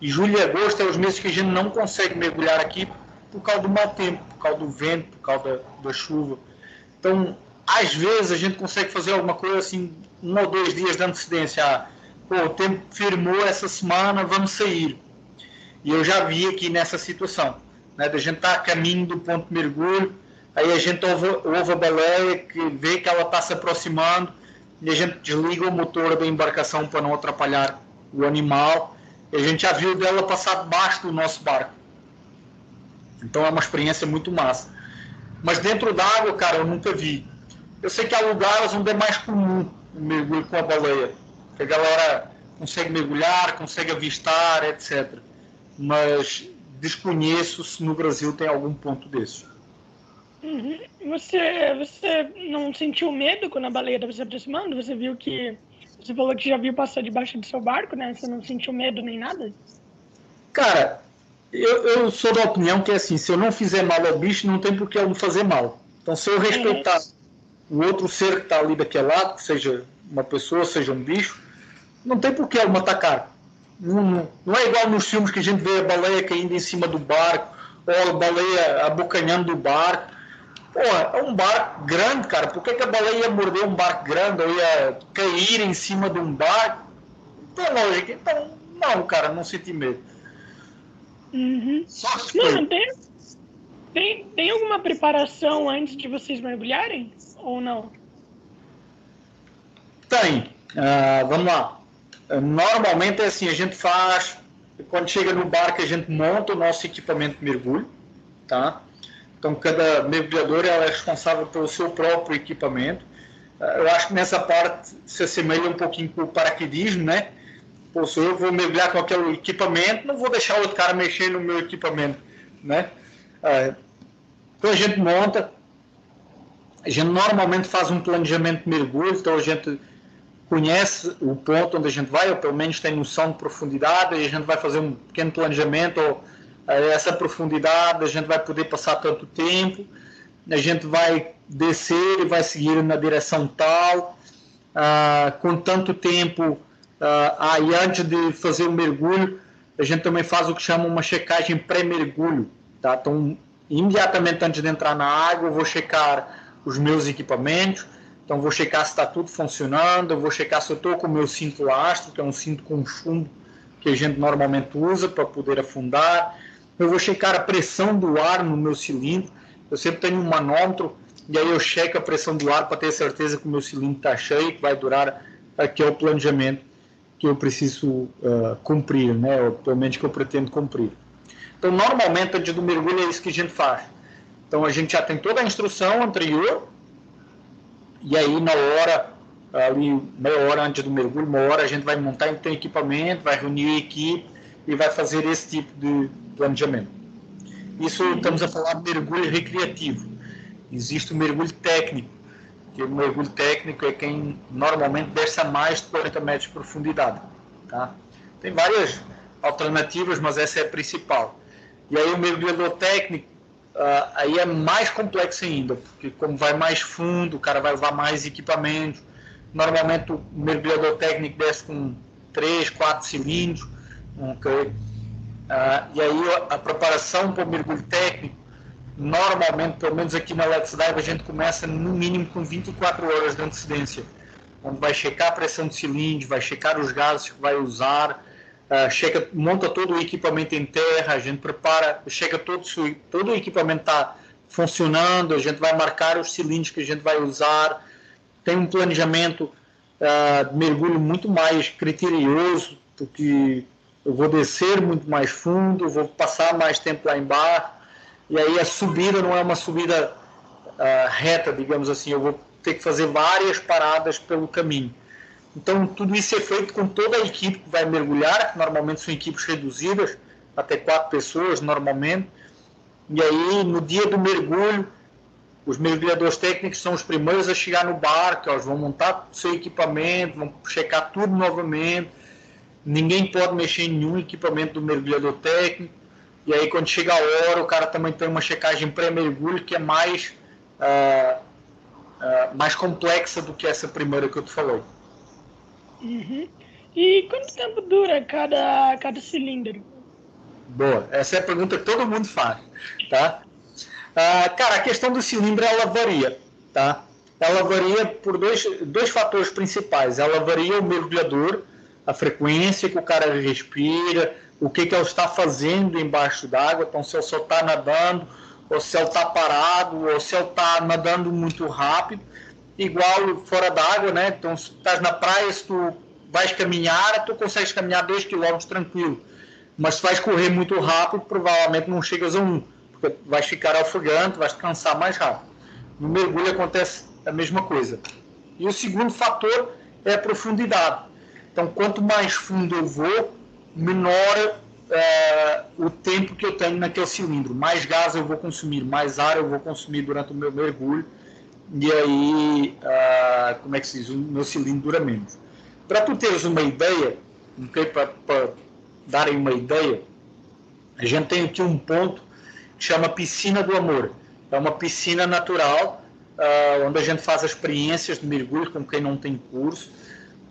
E julho e agosto é os meses que a gente não consegue mergulhar aqui por causa do mau tempo, por causa do vento, por causa da, da chuva. Então, às vezes a gente consegue fazer alguma coisa assim, um ou dois dias de antecedência. Ah, pô, o tempo firmou essa semana, vamos sair. E eu já vi aqui nessa situação, né? Da gente estar tá a caminho do ponto de mergulho, aí a gente ouve, ouve a baleia, que vê que ela está se aproximando, e a gente desliga o motor da embarcação para não atrapalhar o animal. E a gente já viu dela passar debaixo do nosso barco. Então é uma experiência muito massa. Mas dentro d'água, cara, eu nunca vi. Eu sei que há lugares onde é mais comum o mergulho com a baleia. Que a galera consegue mergulhar, consegue avistar, etc. Mas desconheço se no Brasil tem algum ponto desse. Uhum. Você, você não sentiu medo quando a baleia estava se aproximando? Você viu que. Você falou que já viu passar debaixo do seu barco, né? Você não sentiu medo nem nada? Cara, eu, eu sou da opinião que assim, se eu não fizer mal ao bicho, não tem por que eu não fazer mal. Então, se eu respeitar o outro ser que está ali daquele lado, seja uma pessoa, seja um bicho, não tem por que eu me atacar. Não, não é igual nos filmes que a gente vê a baleia caindo em cima do barco, ou a baleia abocanhando o barco. Pô, é um barco grande, cara. Por que, que a baleia ia morder um barco grande ou ia cair em cima de um barco? Não tem lógica. Então, não, cara, não senti medo. Uhum. Só Mano, tem, tem, tem alguma preparação antes de vocês mergulharem? Ou não? Tem. Uh, vamos lá. Normalmente é assim, a gente faz. Quando chega no barco, a gente monta o nosso equipamento de mergulho. Tá? Então, cada mergulhador é responsável pelo seu próprio equipamento. Uh, eu acho que nessa parte se assemelha um pouquinho com o paraquedismo, né? Pô, se eu vou mergulhar com aquele equipamento, não vou deixar outro cara mexer no meu equipamento, né? É, então a gente monta, a gente normalmente faz um planejamento de mergulho, então a gente conhece o ponto onde a gente vai, ou pelo menos tem noção de profundidade, e a gente vai fazer um pequeno planejamento, ou essa profundidade, a gente vai poder passar tanto tempo, a gente vai descer e vai seguir na direção tal, ah, com tanto tempo Uh, aí antes de fazer o mergulho, a gente também faz o que chama uma checagem pré-mergulho. Tá? Então, imediatamente antes de entrar na água, eu vou checar os meus equipamentos. Então, vou checar se está tudo funcionando, eu vou checar se eu estou com o meu cinto astro, que é um cinto com chumbo que a gente normalmente usa para poder afundar. Eu vou checar a pressão do ar no meu cilindro. Eu sempre tenho um manômetro e aí eu checo a pressão do ar para ter certeza que o meu cilindro está cheio, que vai durar aqui é o planejamento que eu preciso uh, cumprir, né? Ou pelo menos que eu pretendo cumprir. Então, normalmente, antes do mergulho, é isso que a gente faz. Então, a gente já tem toda a instrução anterior, e aí, na hora, ali, meia hora antes do mergulho, uma hora, a gente vai montar então, equipamento, vai reunir a equipe e vai fazer esse tipo de planejamento. Isso estamos a falar de mergulho recreativo. Existe o mergulho técnico, que o mergulho técnico é quem normalmente desce a mais de 40 metros de profundidade. Tá? Tem várias alternativas, mas essa é a principal. E aí o mergulhador técnico, uh, aí é mais complexo ainda, porque como vai mais fundo, o cara vai levar mais equipamento. Normalmente o mergulhador técnico desce com 3, 4 cilindros. Okay? Uh, e aí a preparação para o mergulho técnico normalmente, pelo menos aqui na Dive, a gente começa no mínimo com 24 horas de antecedência, onde vai checar a pressão de cilindro, vai checar os gases que vai usar, uh, chega, monta todo o equipamento em terra, a gente prepara, chega todo, todo o equipamento está funcionando, a gente vai marcar os cilindros que a gente vai usar, tem um planejamento uh, de mergulho muito mais criterioso, porque eu vou descer muito mais fundo, vou passar mais tempo lá embaixo, e aí a subida não é uma subida uh, reta, digamos assim, eu vou ter que fazer várias paradas pelo caminho. Então, tudo isso é feito com toda a equipe que vai mergulhar, que normalmente são equipes reduzidas, até quatro pessoas normalmente. E aí, no dia do mergulho, os mergulhadores técnicos são os primeiros a chegar no barco, eles vão montar seu equipamento, vão checar tudo novamente. Ninguém pode mexer em nenhum equipamento do mergulhador técnico. E aí, quando chega a hora, o cara também tem uma checagem pré-mergulho que é mais, uh, uh, mais complexa do que essa primeira que eu te falei. Uhum. E quanto tempo dura cada, cada cilindro? Boa, essa é a pergunta que todo mundo faz, tá? Uh, cara, a questão do cilindro ela varia, tá? Ela varia por dois, dois fatores principais. Ela varia o mergulhador, a frequência que o cara respira, o que, que ele está fazendo embaixo d'água. Então, se ele só está nadando, ou se ele está parado, ou se ele está nadando muito rápido. Igual fora d'água, né? Então, se estás na praia, se tu vais caminhar, tu consegues caminhar 2 km tranquilo. Mas se vais correr muito rápido, provavelmente não chegas a um porque vais ficar ofegante, vais te cansar mais rápido. No mergulho acontece a mesma coisa. E o segundo fator é a profundidade. Então, quanto mais fundo eu vou, menor é, o tempo que eu tenho naquele cilindro. Mais gás eu vou consumir, mais ar eu vou consumir durante o meu mergulho. E aí, uh, como é que se diz? O meu cilindro dura menos. Para tu teres uma ideia, okay, para darem uma ideia, a gente tem aqui um ponto chama Piscina do Amor. É uma piscina natural, uh, onde a gente faz experiências de mergulho com quem não tem curso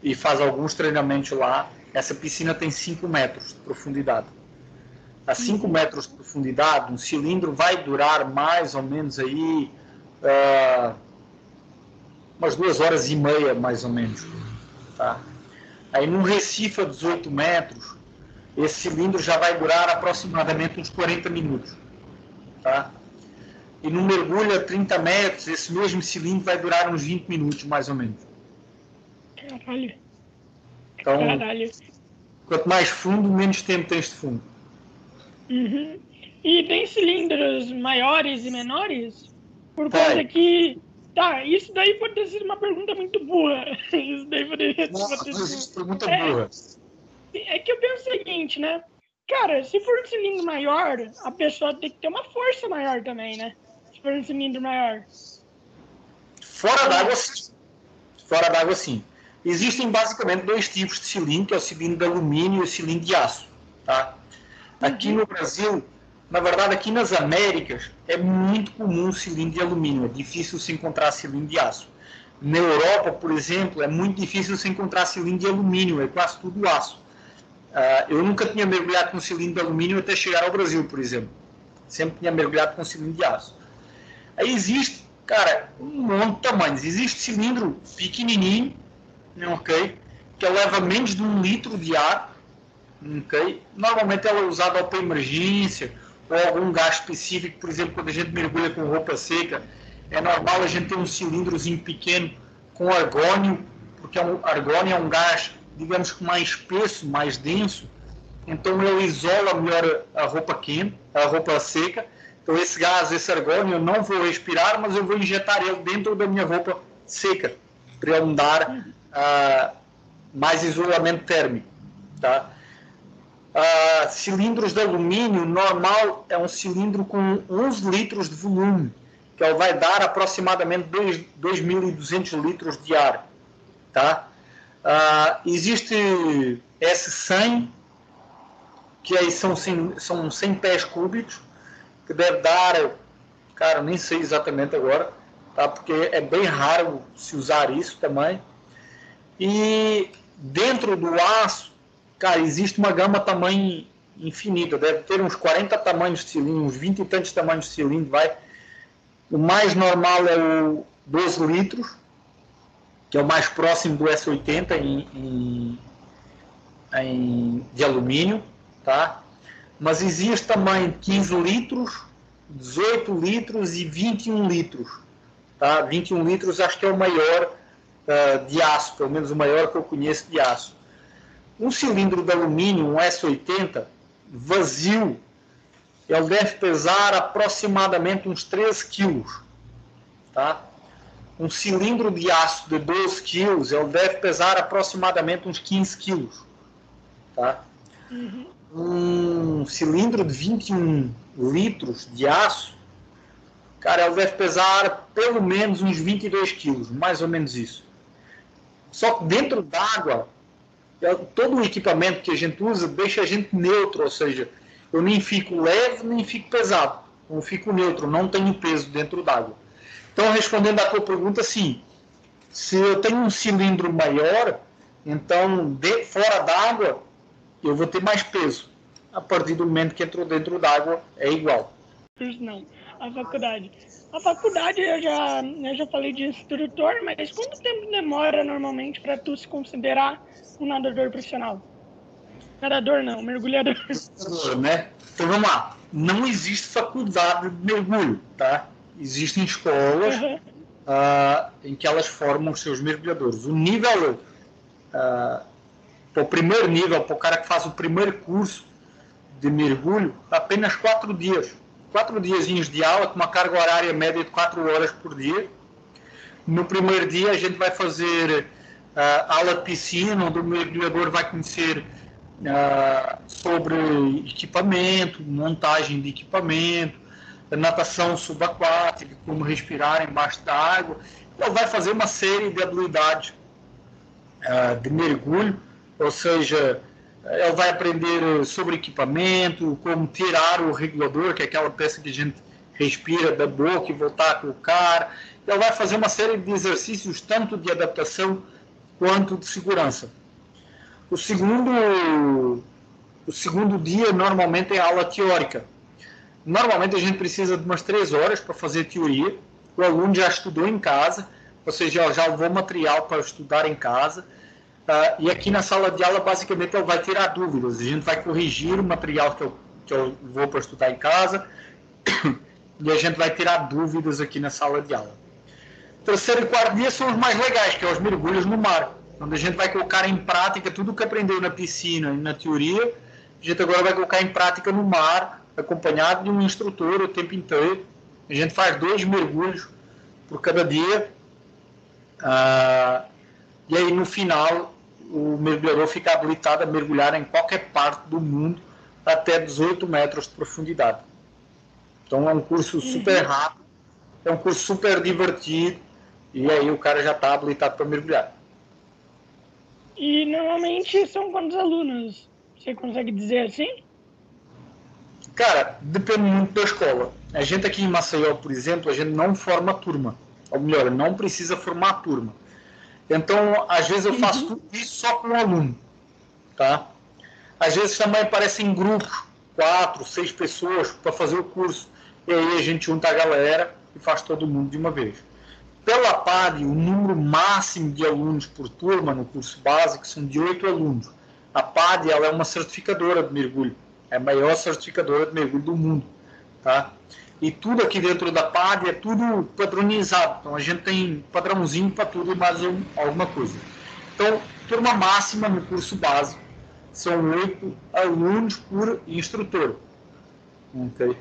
e faz alguns treinamentos lá. Essa piscina tem 5 metros de profundidade. A 5 metros de profundidade, um cilindro vai durar mais ou menos aí uh, umas duas horas e meia, mais ou menos. Tá? Aí num recife a 18 metros, esse cilindro já vai durar aproximadamente uns 40 minutos. Tá? E no mergulho a 30 metros, esse mesmo cilindro vai durar uns 20 minutos, mais ou menos. Caralho. Então, Caralho. quanto mais fundo, menos tempo tens de fundo. Uhum. E tem cilindros maiores e menores? Por causa que. Tá, isso daí pode ter sido uma pergunta muito burra. Isso daí poderia Nossa, ter sido. Pergunta é, burra. É que eu penso o seguinte, né? Cara, se for um cilindro maior, a pessoa tem que ter uma força maior também, né? Se for um cilindro maior. Fora d'água, sim. Fora d'água, sim. Existem basicamente dois tipos de cilindro, que é o cilindro de alumínio e o cilindro de aço. Tá? Aqui uhum. no Brasil, na verdade, aqui nas Américas, é muito comum o cilindro de alumínio. É difícil se encontrar cilindro de aço. Na Europa, por exemplo, é muito difícil se encontrar cilindro de alumínio. É quase tudo aço. Uh, eu nunca tinha mergulhado com cilindro de alumínio até chegar ao Brasil, por exemplo. Sempre tinha mergulhado com cilindro de aço. Aí existe, cara, um monte de tamanhos. Existe cilindro pequenininho, ok? Que leva menos de um litro de ar, ok? Normalmente ela é usada para emergência ou algum gás específico, por exemplo, quando a gente mergulha com roupa seca, é normal a gente ter um cilindrozinho pequeno com argônio, porque é argônio é um gás digamos que mais espesso, mais denso, então ele isola melhor a roupa quente, a roupa seca. Então esse gás, esse argônio, eu não vou respirar, mas eu vou injetar ele dentro da minha roupa seca, para ele me dar uh, mais isolamento térmico. Tá? Uh, cilindros de alumínio normal é um cilindro com 11 litros de volume, que ele vai dar aproximadamente 2.200 litros de ar. Tá? Uh, existe S100, que aí são 100, são 100 pés cúbicos, que deve dar, cara, nem sei exatamente agora, tá? porque é bem raro se usar isso também. E dentro do aço, cara, existe uma gama também infinita, deve ter uns 40 tamanhos de cilindro, uns 20 e tantos tamanhos de cilindro, vai. O mais normal é o 12 litros, que é o mais próximo do S80 em, em, em, de alumínio, tá? Mas existe também 15 litros, 18 litros e 21 litros, tá? 21 litros acho que é o maior uh, de aço, pelo menos o maior que eu conheço de aço. Um cilindro de alumínio, um S80, vazio, ele deve pesar aproximadamente uns 13 quilos, tá? um cilindro de aço de 12 quilos, ele deve pesar aproximadamente uns 15 quilos. Tá? Uhum. Um cilindro de 21 litros de aço, cara, ele deve pesar pelo menos uns 22 quilos, mais ou menos isso. Só que dentro d'água, todo o equipamento que a gente usa deixa a gente neutro, ou seja, eu nem fico leve, nem fico pesado. Eu fico neutro, não tenho peso dentro d'água. Então, respondendo à tua pergunta, sim. Se eu tenho um cilindro maior, então de, fora d'água eu vou ter mais peso. A partir do momento que entrou dentro d'água é igual. Não, a faculdade. A faculdade eu já, eu já falei de instrutor, mas quanto tempo demora normalmente para tu se considerar um nadador profissional? Nadador não, mergulhador. Mergulhador, né? Então vamos lá. Não existe faculdade de mergulho, tá? existem escolas uhum. uh, em que elas formam os seus mergulhadores. O nível, uh, o primeiro nível, para o cara que faz o primeiro curso de mergulho, apenas quatro dias. Quatro dias de aula, com uma carga horária média de quatro horas por dia. No primeiro dia, a gente vai fazer uh, aula de piscina, onde o mergulhador vai conhecer uh, sobre equipamento, montagem de equipamento, natação subaquática, como respirar embaixo da água. Ele vai fazer uma série de habilidades uh, de mergulho, ou seja, vai aprender sobre equipamento, como tirar o regulador, que é aquela peça que a gente respira da boca e voltar a colocar. Ele vai fazer uma série de exercícios, tanto de adaptação quanto de segurança. O segundo, o segundo dia, normalmente, é aula teórica Normalmente a gente precisa de umas três horas para fazer teoria. O aluno já estudou em casa, ou seja, já levou material para estudar em casa. Uh, e aqui na sala de aula, basicamente, ele vai tirar dúvidas. A gente vai corrigir o material que eu, que eu vou para estudar em casa e a gente vai tirar dúvidas aqui na sala de aula. Terceiro e quarto dia são os mais legais, que é os mergulhos no mar, onde a gente vai colocar em prática tudo o que aprendeu na piscina e na teoria. A gente agora vai colocar em prática no mar, acompanhado de um instrutor o tempo inteiro. A gente faz dois mergulhos por cada dia. Ah, e aí, no final, o mergulhador fica habilitado a mergulhar em qualquer parte do mundo até 18 metros de profundidade. Então, é um curso super uhum. rápido, é um curso super divertido, e aí o cara já está habilitado para mergulhar. E normalmente são quantos alunos? Você consegue dizer assim? Cara, depende muito da escola. A gente aqui em Maceió, por exemplo, a gente não forma turma. Ou melhor, não precisa formar turma. Então, às vezes eu faço tudo isso só com um aluno. Tá? Às vezes também aparecem grupos, quatro, seis pessoas para fazer o curso. E aí a gente junta a galera e faz todo mundo de uma vez. Pela PAD, o número máximo de alunos por turma no curso básico são de oito alunos. A PAD ela é uma certificadora de mergulho. É a maior certificadora de mergulho do mundo. Tá? E tudo aqui dentro da PAD é tudo padronizado. Então a gente tem padrãozinho para tudo mais um, alguma coisa. Então, turma máxima no curso básico são oito alunos por instrutor. Okay.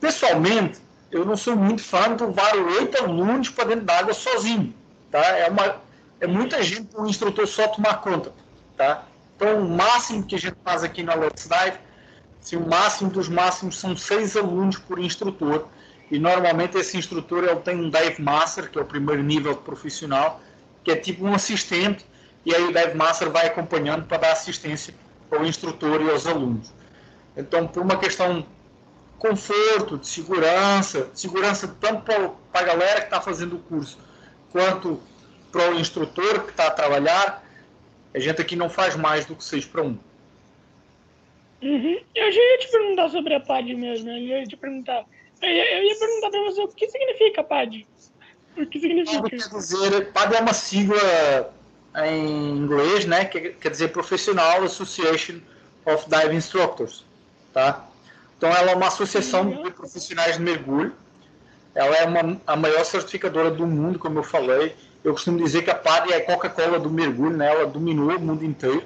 Pessoalmente, eu não sou muito fã de levar oito alunos para dentro d'água sozinho. Tá? É, uma, é muita gente para um instrutor só tomar conta. Tá? Então, o máximo que a gente faz aqui na Let's Dive se o máximo dos máximos são seis alunos por instrutor, e normalmente esse instrutor ele tem um Dive Master, que é o primeiro nível profissional, que é tipo um assistente, e aí o Dive Master vai acompanhando para dar assistência ao instrutor e aos alunos. Então, por uma questão de conforto, de segurança, de segurança tanto para a galera que está fazendo o curso, quanto para o instrutor que está a trabalhar, a gente aqui não faz mais do que 6 para 1. Uhum. Eu já ia te perguntar sobre a PAD mesmo. Eu ia te perguntar. Eu ia, eu ia perguntar para você o que significa PAD. O que significa? PAD quer dizer, PAD é uma sigla em inglês, né? Que quer dizer Professional Association of Dive Instructors, tá? Então ela é uma associação uhum. de profissionais de mergulho. Ela é uma, a maior certificadora do mundo, como eu falei. Eu costumo dizer que a PAD é a Coca-Cola do mergulho, né? Ela dominou o mundo inteiro.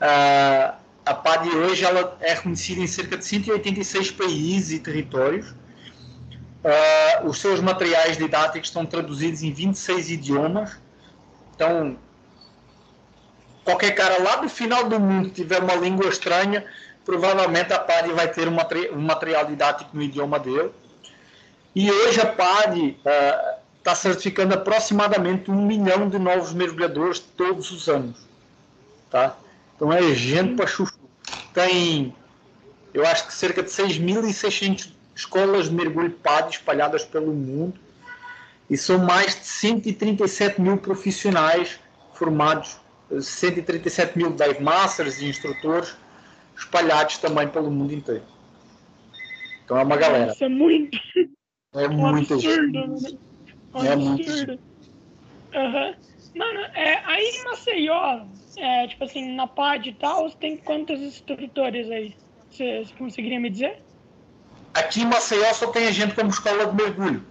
Uh, a PAD hoje ela é reconhecida em cerca de 186 países e territórios. Uh, os seus materiais didáticos estão traduzidos em 26 idiomas. Então, qualquer cara lá do final do mundo tiver uma língua estranha, provavelmente a PAD vai ter um, um material didático no idioma dele. E hoje a PAD está uh, certificando aproximadamente um milhão de novos mergulhadores todos os anos. Tá? Então é gente para chuchu. Tem, eu acho que cerca de 6.600 escolas de mergulho PAD espalhadas pelo mundo. E são mais de 137 mil profissionais formados, 137 mil dive masters e instrutores espalhados também pelo mundo inteiro. Então é uma galera. Isso é muito. É muito. Absurdo, É muito. Uhum. Mano, é, aí em Maceió, é, tipo assim, na PAD e tal, tem quantos instrutores aí? Você conseguiria me dizer? Aqui em Maceió só tem a gente como escola de mergulho,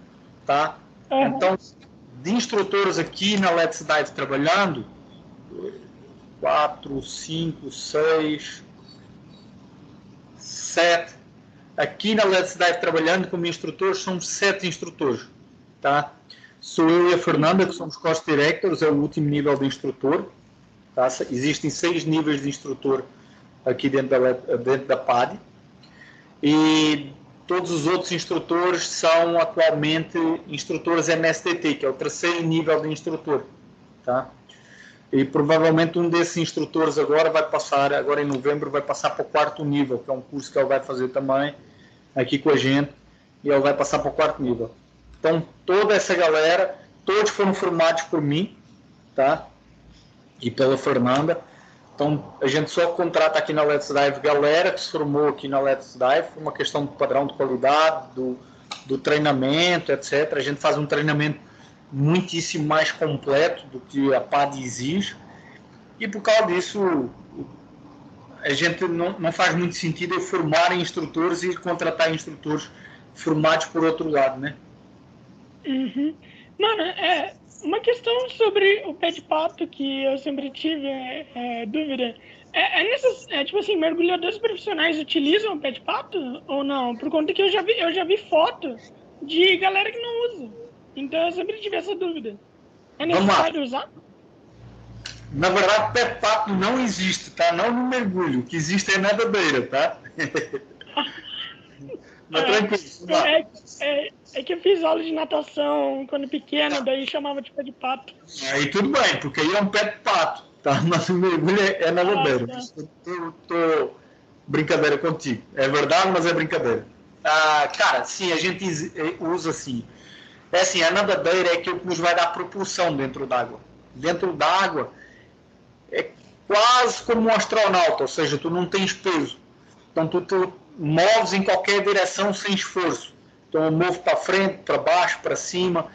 tá? Uhum. Então, de instrutores aqui na Let's Dive trabalhando, quatro, cinco, seis, sete. Aqui na Let's Dive trabalhando como instrutores, somos sete instrutores, tá? Sou eu e a Fernanda, que somos cost directors, é o último nível de instrutor. Tá? Existem seis níveis de instrutor aqui dentro da, dentro da PAD. E todos os outros instrutores são atualmente instrutores MSTT, que é o terceiro nível de instrutor. Tá? E provavelmente um desses instrutores agora vai passar, agora em novembro, vai passar para o quarto nível, que é um curso que ele vai fazer também aqui com a gente, e ele vai passar para o quarto nível. Então, toda essa galera, todos foram formados por mim, tá? E pela Fernanda. Então, a gente só contrata aqui na Let's Dive galera que se formou aqui na Let's Dive, por uma questão do padrão de qualidade, do, do treinamento, etc. A gente faz um treinamento muitíssimo mais completo do que a PAD exige. E por causa disso, a gente não, não faz muito sentido eu formar instrutores e contratar instrutores formados por outro lado, né? Uhum. Mano, é, uma questão sobre o pé de pato que eu sempre tive é, é, dúvida. É, é, nessas, é, tipo assim, mergulhadores profissionais utilizam o pé de pato ou não? Por conta que eu já vi, eu já vi foto de galera que não usa. Então eu sempre tive essa dúvida. É necessário usar? Na verdade, pé de pato não existe, tá? Não no mergulho. O que existe é nadadeira, tá? Mas tranquilo. É, é, é, que eu fiz aula de natação quando pequeno, daí chamava de pé de pato. Aí tudo bem, porque aí é um pé de pato, tá? Mas o mergulho é, é nadadeira. Ah, tá. tô, tô, brincadeira contigo. É verdade, mas é brincadeira. Ah, cara, sim, a gente usa assim. É assim, a nadadeira é que nos vai dar propulsão dentro d'água. Dentro d'água é quase como um astronauta, ou seja, tu não tens peso. Então tu, tu moves em qualquer direção sem esforço. Então eu movo para frente, para baixo, para cima,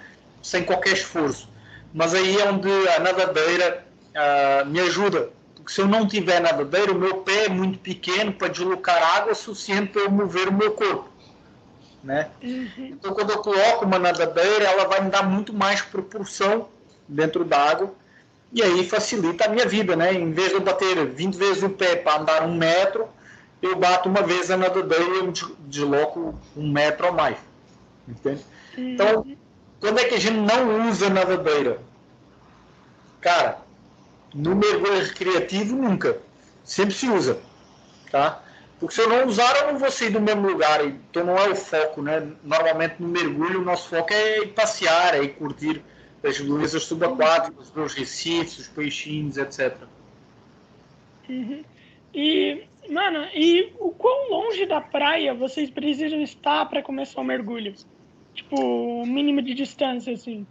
sem qualquer esforço. Mas aí é onde a nadadeira uh, me ajuda. Porque se eu não tiver nadadeira, o meu pé é muito pequeno para deslocar água suficiente para eu mover o meu corpo. Né? Uhum. Então quando eu coloco uma nadadeira, ela vai me dar muito mais propulsão dentro da água e aí facilita a minha vida, né? Em vez de eu bater 20 vezes o pé para andar um metro, eu bato uma vez a nadadeira e eu desloco um metro ou mais. Entende? Uhum. Então, quando é que a gente não usa nadadeira? Cara, no mergulho recreativo nunca. Sempre se usa. Tá? Porque se eu não usar, eu não vou sair do mesmo lugar. Então não é o foco, né? Normalmente no mergulho o nosso foco é ir passear, é ir curtir as belezas subaquáticas, os recifes, os peixinhos, etc. Uhum. E Mano, e o quão longe da praia vocês precisam estar para começar o mergulho? Tipo, o mínimo de distância, assim.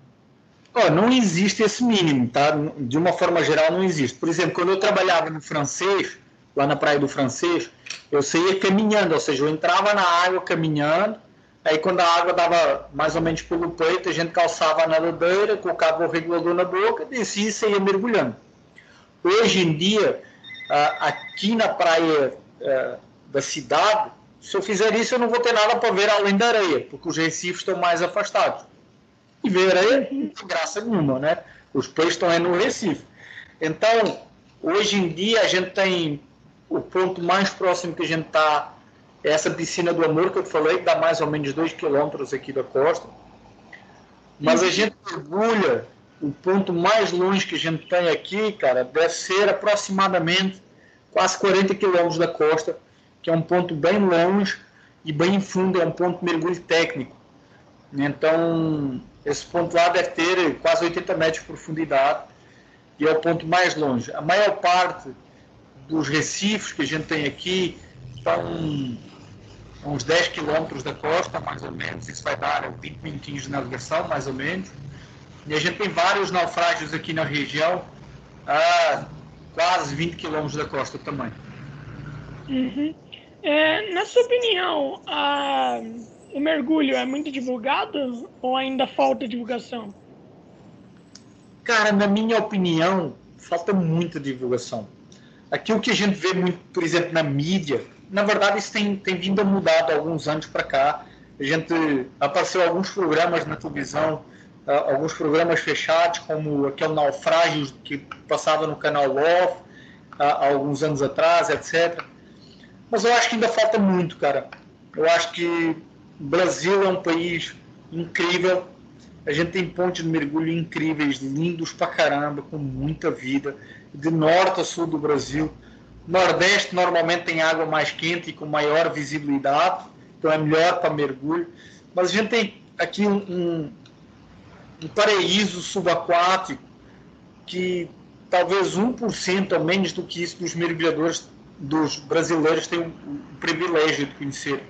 Oh, não existe esse mínimo, tá? De uma forma geral, não existe. Por exemplo, quando eu trabalhava no francês, lá na Praia do Francês, eu saía caminhando, ou seja, eu entrava na água caminhando, aí quando a água dava mais ou menos pelo peito, a gente calçava a nadadeira, colocava o regulador na boca, descia e saía mergulhando. Hoje em dia, aqui na praia da cidade, se eu fizer isso, eu não vou ter nada para ver além da areia, porque os recifes estão mais afastados. E ver areia não tem graça nenhuma, né? Os peixes estão aí no recife. Então, hoje em dia, a gente tem o ponto mais próximo que a gente está é essa piscina do amor que eu falei, que dá mais ou menos 2 quilômetros aqui da costa. Mas a gente mergulha, o ponto mais longe que a gente tem aqui, cara, deve ser aproximadamente quase 40 quilômetros da costa, que é um ponto bem longe e bem fundo, é um ponto de mergulho técnico. Então, esse ponto lá deve ter quase 80 metros de profundidade e é o ponto mais longe. A maior parte dos recifes que a gente tem aqui estão a uns 10 quilômetros da costa, mais ou menos. Isso vai dar 20 minutinhos de navegação, mais ou menos. E a gente tem vários naufrágios aqui na região, a quase 20 quilômetros da costa também. Uhum. É, na sua opinião, a, o mergulho é muito divulgado ou ainda falta divulgação? Cara, na minha opinião, falta muita divulgação. Aqui o que a gente vê muito, por exemplo, na mídia, na verdade isso tem, tem vindo a mudar há alguns anos para cá. A gente apareceu alguns programas na televisão, alguns programas fechados, como aquele Naufrágio que passava no canal uh, há alguns anos atrás, etc. Mas eu acho que ainda falta muito, cara. Eu acho que o Brasil é um país incrível, a gente tem pontos de mergulho incríveis, lindos pra caramba, com muita vida, de norte a sul do Brasil. Nordeste normalmente tem água mais quente e com maior visibilidade, então é melhor para mergulho. Mas a gente tem aqui um, um paraíso subaquático que talvez 1% ou menos do que isso dos mergulhadores dos brasileiros têm o, o privilégio de conhecer.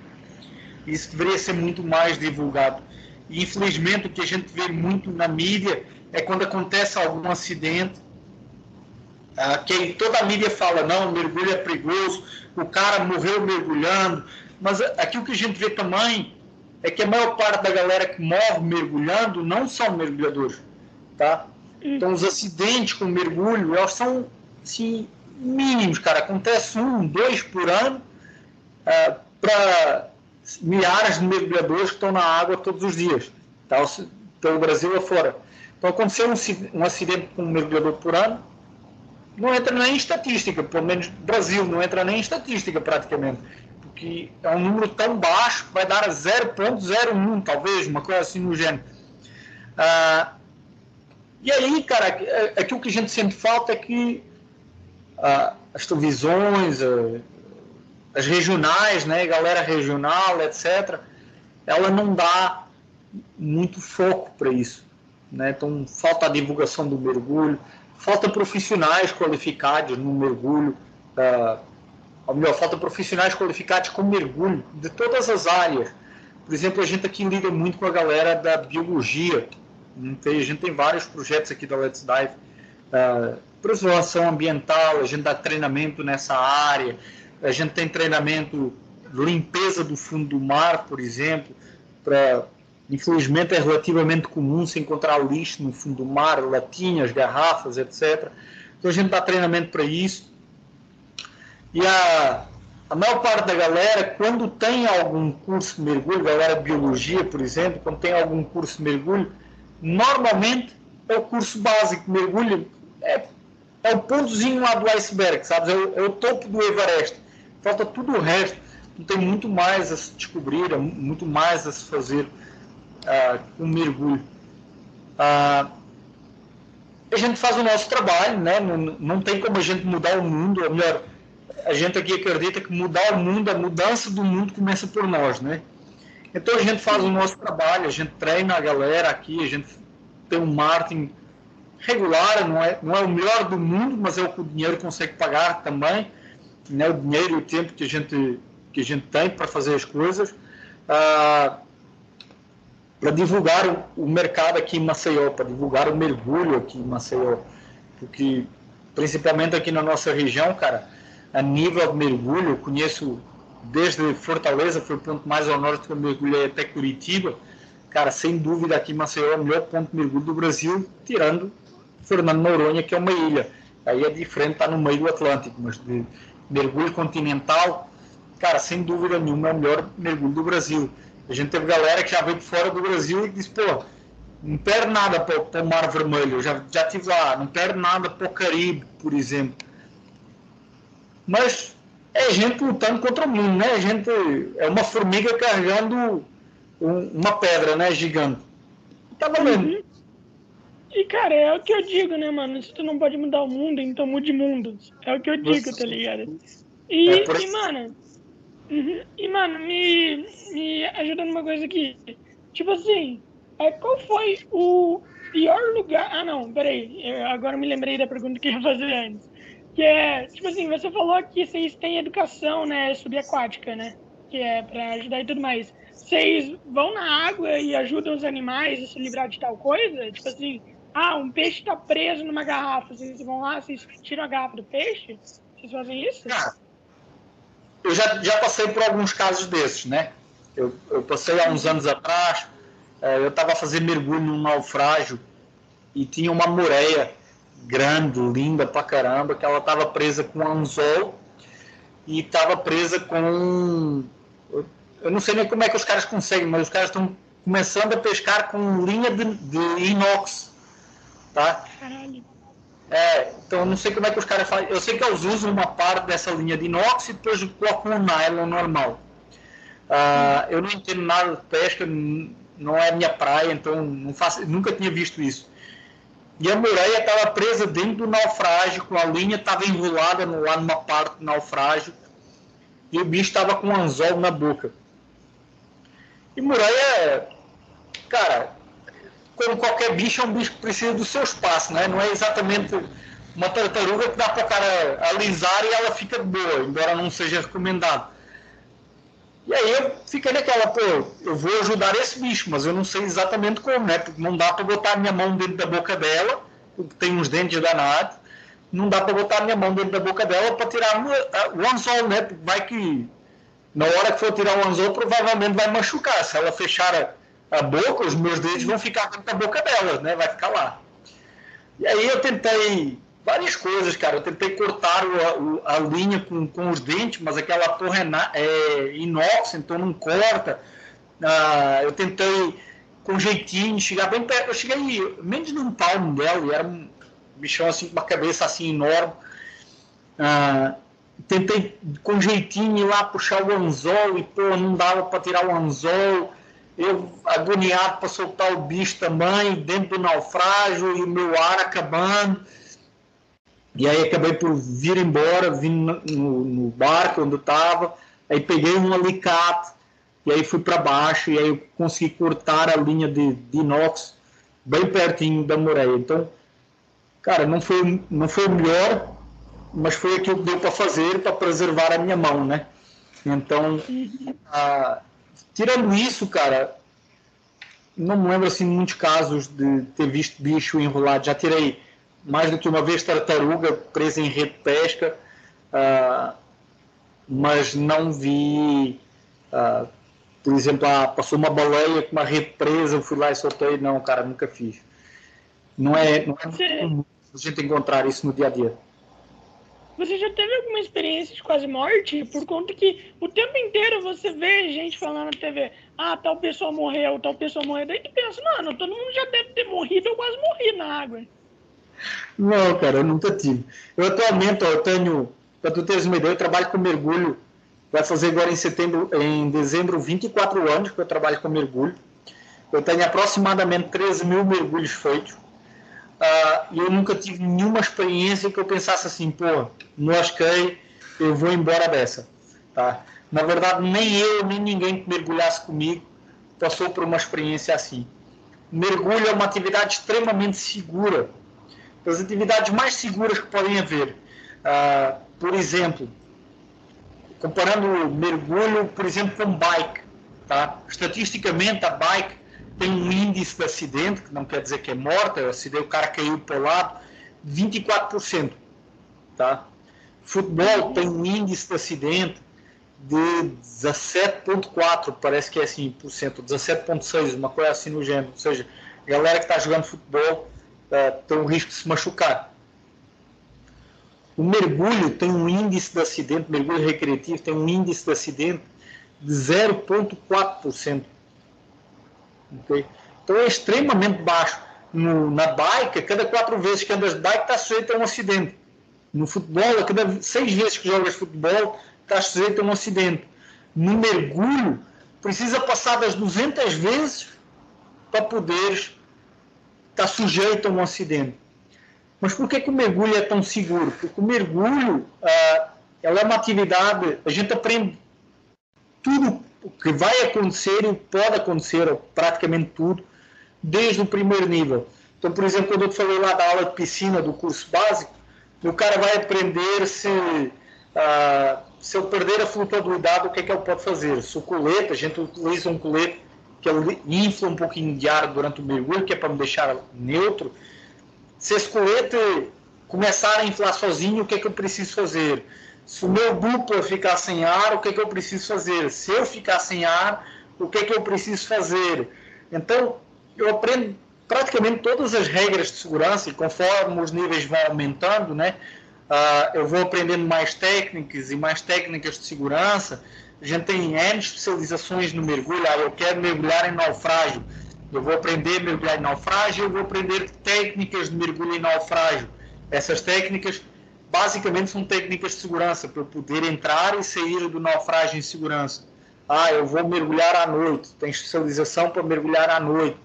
Isso deveria ser muito mais divulgado. E infelizmente o que a gente vê muito na mídia é quando acontece algum acidente, ah, que toda a mídia fala, não, mergulho é perigoso, o cara morreu mergulhando, mas aqui o que a gente vê também é que a maior parte da galera que morre mergulhando não são mergulhadores, tá? Então os acidentes com mergulho, eles são, assim, mínimos, cara, acontece um, dois por ano, ah, para milhares de mergulhadores que estão na água todos os dias, tá? pelo Brasil afora. Então, aconteceu um, um acidente com um mergulhador por ano, não entra nem em estatística, pelo menos Brasil não entra nem em estatística praticamente, porque é um número tão baixo que vai dar a 0,01, talvez, uma coisa assim no gênero. Ah, e aí, cara, aquilo que a gente sente falta é que ah, as televisões, ah, as regionais, né, galera regional, etc., ela não dá muito foco para isso. Né? Então, falta a divulgação do mergulho, falta profissionais qualificados no mergulho, uh, ou melhor, falta profissionais qualificados com mergulho de todas as áreas. Por exemplo, a gente aqui lida muito com a galera da biologia. A gente tem vários projetos aqui da Let's Dive. Uh, preservação ambiental, a gente dá treinamento nessa área, a gente tem treinamento limpeza do fundo do mar, por exemplo, para infelizmente é relativamente comum se encontrar lixo no fundo do mar, latinhas, garrafas, etc. Então a gente dá treinamento para isso. E a, a maior parte da galera, quando tem algum curso de mergulho, galera de biologia, por exemplo, quando tem algum curso de mergulho, normalmente é o curso básico, mergulho, é, é o pontozinho lá do iceberg, sabe? É o, é o topo do Everest falta tudo o resto. Não tem muito mais a se descobrir, é muito mais a se fazer uh, um mergulho. Uh, a gente faz o nosso trabalho, né? não, não tem como a gente mudar o mundo, ou melhor, a gente aqui acredita que mudar o mundo, a mudança do mundo começa por nós, né? Então a gente faz o nosso trabalho, a gente treina a galera aqui, a gente tem um marketing regular, não é, não é o melhor do mundo, mas é o que o dinheiro consegue pagar também né, o dinheiro e o tempo que a gente, que a gente tem para fazer as coisas, ah, para divulgar o, o, mercado aqui em Maceió, para divulgar o mergulho aqui em Maceió. Porque, principalmente aqui na nossa região, cara, a nível de mergulho, conheço desde Fortaleza, foi o ponto mais ao norte que eu mergulhei até Curitiba. Cara, sem dúvida aqui Maceió é o melhor ponto de mergulho do Brasil, tirando Fernando Noronha, que é uma ilha. Aí é diferente, está no meio do Atlântico, mas de mergulho continental, cara, sem dúvida nenhuma é o melhor mergulho do Brasil. A gente teve galera que já veio de fora do Brasil e disse, pô, não perde nada para o Mar Vermelho, eu já, já tive lá, não perde nada para o Caribe, por exemplo. Mas é gente lutando contra o mundo, né? A gente é uma formiga carregando um, uma pedra, né? Gigante. Tá valendo. Uhum. E, cara, é o que eu digo, né, mano? Se tu não pode mudar o mundo, então mude mundos. É o que eu digo, Você... tá ligado? E, é e mano, uhum, e, mano, me, me ajuda numa coisa aqui. Tipo assim, é, qual foi o pior lugar. Ah, não, peraí. Eu agora me lembrei da pergunta que eu ia fazer antes. Que é, tipo assim, você falou que vocês têm educação, né, subaquática, né? Que é pra ajudar e tudo mais. Vocês vão na água e ajudam os animais a se livrar de tal coisa? Tipo assim, ah, um peixe tá preso numa garrafa. Vocês vão lá, vocês tiram a garrafa do peixe? Vocês fazem isso? Cara, eu já, já passei por alguns casos desses, né? Eu, eu passei há uns anos atrás, é, eu estava fazendo mergulho num naufrágio e tinha uma moreia grande, linda pra caramba, que ela estava presa com um anzol e estava presa com. Eu não sei nem como é que os caras conseguem, mas os caras estão começando a pescar com linha de, de inox. Tá? Caralho. É, então eu não sei como é que os caras fazem. Eu sei que eles usam uma parte dessa linha de inox e depois colocam um nylon normal. Uh, eu não entendo nada de pesca, não é minha praia, então faço, nunca tinha visto isso. E a Moreia estava presa dentro do naufrágio, com a linha estava enrolada no, lá numa parte do naufrágio, e o bicho estava com um anzol na boca. E Moreia, cara, como qualquer bicho, é um bicho que precisa do seu espaço, né? Não é exatamente uma tartaruga que dá para o cara alisar e ela fica boa, embora não seja recomendado. E aí eu fiquei naquela, pô, eu vou ajudar esse bicho, mas eu não sei exatamente como, né? Porque não dá para botar a minha mão dentro da boca dela, porque tem uns dentes danados, não dá para botar a minha mão dentro da boca dela para tirar o anzol, né? Porque vai que na hora que for tirar o anzol, provavelmente vai machucar. Se ela fechar a, a boca, os meus dentes vão ficar dentro da boca dela, né? Vai ficar lá. E aí eu tentei várias coisas, cara. Eu tentei cortar o, a, a linha com, com os dentes, mas aquela porra é, é inox, então não corta. Ah, eu tentei com jeitinho chegar bem perto. Eu cheguei menos de um palmo dela, e era um bichão assim, com uma cabeça assim enorme. Ah, tentei com jeitinho ir lá puxar o anzol e pô, não dava para tirar o anzol. Eu agoniado para soltar o bicho também, dentro do naufrágio e o meu ar acabando. E aí acabei por vir embora, vim no, no barco onde eu estava, aí peguei um alicate, e aí fui para baixo, e aí eu consegui cortar a linha de, de inox bem pertinho da moreia. Então, cara, não foi, não foi o melhor, mas foi aquilo que deu para fazer para preservar a minha mão, né? Então, tirando isso, cara, não me lembro assim muitos casos de ter visto bicho enrolado. Já tirei mais do que uma vez tartaruga presa em rede de pesca, uh, mas não vi, uh, por exemplo, ah, passou uma baleia com uma rede presa, eu fui lá e soltei. Não, cara, nunca fiz. Não é, não é comum a gente encontrar isso no dia a dia. Você já teve alguma experiência de quase morte? Por conta que o tempo inteiro você vê gente falando na TV, ah, tal pessoa morreu, tal pessoa morreu. Daí tu pensa, mano, todo mundo já deve ter morrido, eu quase morri na água. Não, cara, eu nunca tive. Eu atualmente, ó, eu tenho, para tu teres uma ideia, eu trabalho com mergulho. Vai fazer agora em setembro, em dezembro, 24 anos que eu trabalho com mergulho. Eu tenho aproximadamente 13 mil mergulhos feitos. Uh, e eu nunca tive nenhuma experiência que eu pensasse assim, pô, mosquei, eu vou embora dessa. Tá? Na verdade, nem eu, nem ninguém que mergulhasse comigo passou por uma experiência assim. Mergulho é uma atividade extremamente segura das atividades mais seguras que podem haver. Uh, por exemplo, comparando mergulho, por exemplo, com bike. Tá? Estatisticamente, a bike tem um índice de acidente, que não quer dizer que é morta, o acidente, o cara caiu para o lado, 24%. Tá? Futebol tem um índice de acidente de 17,4, parece que é assim, por cento, 17,6, uma coisa assim no gênero. Ou seja, a galera que está jogando futebol uh, tem um risco de se machucar. O mergulho tem um índice de acidente, mergulho recreativo tem um índice de acidente de 0,4%. Okay? Então é extremamente baixo. No, na bike, cada quatro vezes que andas de bike está sujeito a um acidente. No futebol, a cada seis vezes que jogas futebol está sujeito a um acidente. No mergulho, precisa passar das 200 vezes para poderes estar sujeito a um acidente. Mas por que, que o mergulho é tão seguro? Porque o mergulho ah, ela é uma atividade, a gente aprende tudo o que vai acontecer e pode acontecer, praticamente tudo, desde o primeiro nível. Então, por exemplo, quando eu te falei lá da aula de piscina do curso básico, o cara vai aprender se, ah, se eu perder a flutuabilidade, o que é que ele pode fazer? Se o colete, a gente utiliza um colete que ele infla um pouquinho de ar durante o mergulho, que é para me deixar neutro, se esse colete começar a inflar sozinho, o que é que eu preciso fazer? Se o meu duplo ficar sem ar, o que é que eu preciso fazer? Se eu ficar sem ar, o que é que eu preciso fazer? Então, eu aprendo praticamente todas as regras de segurança e conforme os níveis vão aumentando, né, uh, eu vou aprendendo mais técnicas e mais técnicas de segurança. A gente tem N especializações no mergulho. Ah, eu quero mergulhar em naufrágio. Eu vou aprender a mergulhar em naufrágio, eu vou aprender técnicas de mergulho em naufrágio. Essas técnicas, basicamente, são técnicas de segurança, para eu poder entrar e sair do naufrágio em segurança. Ah, eu vou mergulhar à noite, tem especialização para mergulhar à noite.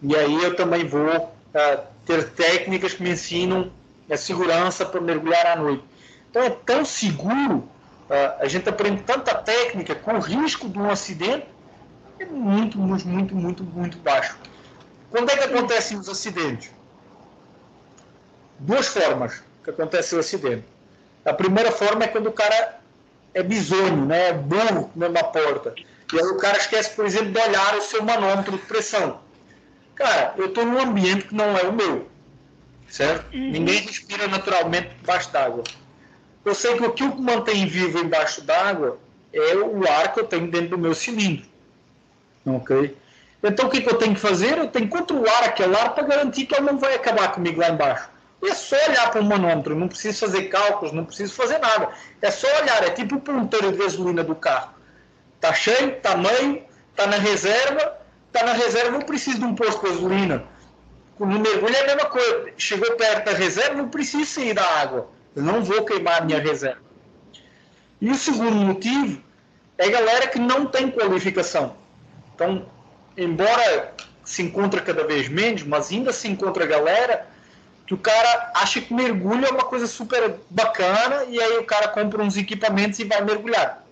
E aí eu também vou uh, ter técnicas que me ensinam a segurança para mergulhar à noite. Então é tão seguro, a gente aprende tanta técnica com o risco de um acidente é muito, muito, muito, muito, muito baixo. Quando é que acontecem os acidentes? Duas formas que acontece o acidente. A primeira forma é quando o cara é bisonho, né? é burro na porta. E aí o cara esquece, por exemplo, de olhar o seu manômetro de pressão. Cara, eu estou num ambiente que não é o meu, certo? Uhum. Ninguém respira naturalmente debaixo d'água. Eu sei que o que o mantém vivo embaixo d'água é o ar que eu tenho dentro do meu cilindro. Ok? Então o que, que eu tenho que fazer? Eu tenho que controlar aquele ar para garantir que ele não vai acabar comigo lá embaixo. É só olhar para o manômetro, não preciso fazer cálculos, não preciso fazer nada. É só olhar, é tipo o ponteiro de gasolina do carro. Está cheio, está meio, está na reserva, está na reserva, não preciso de um posto de gasolina. No mergulho é a mesma coisa. Chegou perto da reserva, não preciso sair da água. Eu não vou queimar a minha reserva. E o segundo motivo é a galera que não tem qualificação. Então, embora se encontra cada vez menos, mas ainda se encontra galera que o cara acha que mergulho é uma coisa super bacana e aí o cara compra uns equipamentos e vai mergulhar.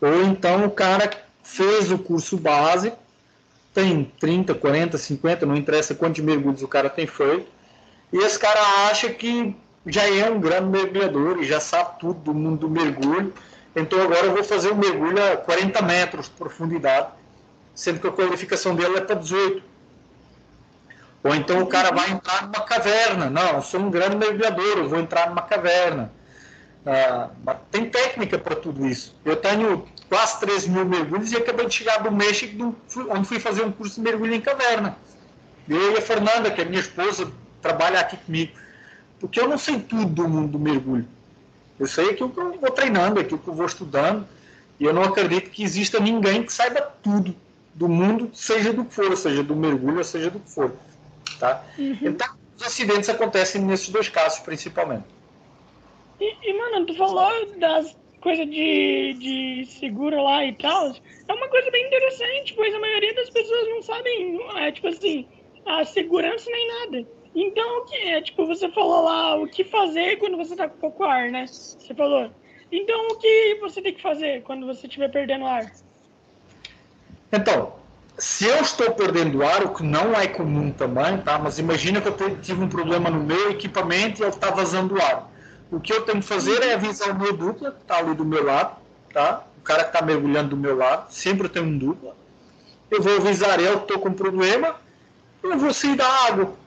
Ou então o cara fez o curso básico, tem 30, 40, 50, não interessa quantos mergulhos o cara tem feito, e esse cara acha que já é um grande mergulhador e já sabe tudo do mundo do mergulho, então agora eu vou fazer um mergulho a 40 metros de profundidade sendo que a qualificação dele é para 18. Ou então o cara vai entrar numa caverna. Não, eu sou um grande mergulhador, eu vou entrar numa caverna. Ah, tem técnica para tudo isso. Eu tenho quase 13 mil mergulhos e acabei de chegar do México, onde fui fazer um curso de mergulho em caverna. Eu e a Fernanda, que é minha esposa, trabalha aqui comigo. Porque eu não sei tudo do mundo do mergulho. Eu sei aquilo que eu vou treinando, aquilo que eu vou estudando. E eu não acredito que exista ninguém que saiba tudo do mundo, seja do que for, seja do mergulho, seja do que for. Tá? Uhum. Então, os acidentes acontecem nesses dois casos, principalmente. E, e mano, tu falou das coisas de, de seguro lá e tal. É uma coisa bem interessante, pois a maioria das pessoas não sabem, é, tipo assim, a segurança nem nada. Então, o que é? Tipo, você falou lá o que fazer quando você tá com pouco ar, né? Você falou. Então, o que você tem que fazer quando você estiver perdendo ar? Então, se eu estou perdendo ar, o que não é comum também, tá? Mas imagina que eu tive um problema no meu equipamento e ele está vazando ar. O que eu tenho que fazer é avisar o meu dupla, que está ali do meu lado, tá? O cara que está mergulhando do meu lado, sempre tem um dupla. Eu vou avisar ele que estou com problema, eu vou sair da água.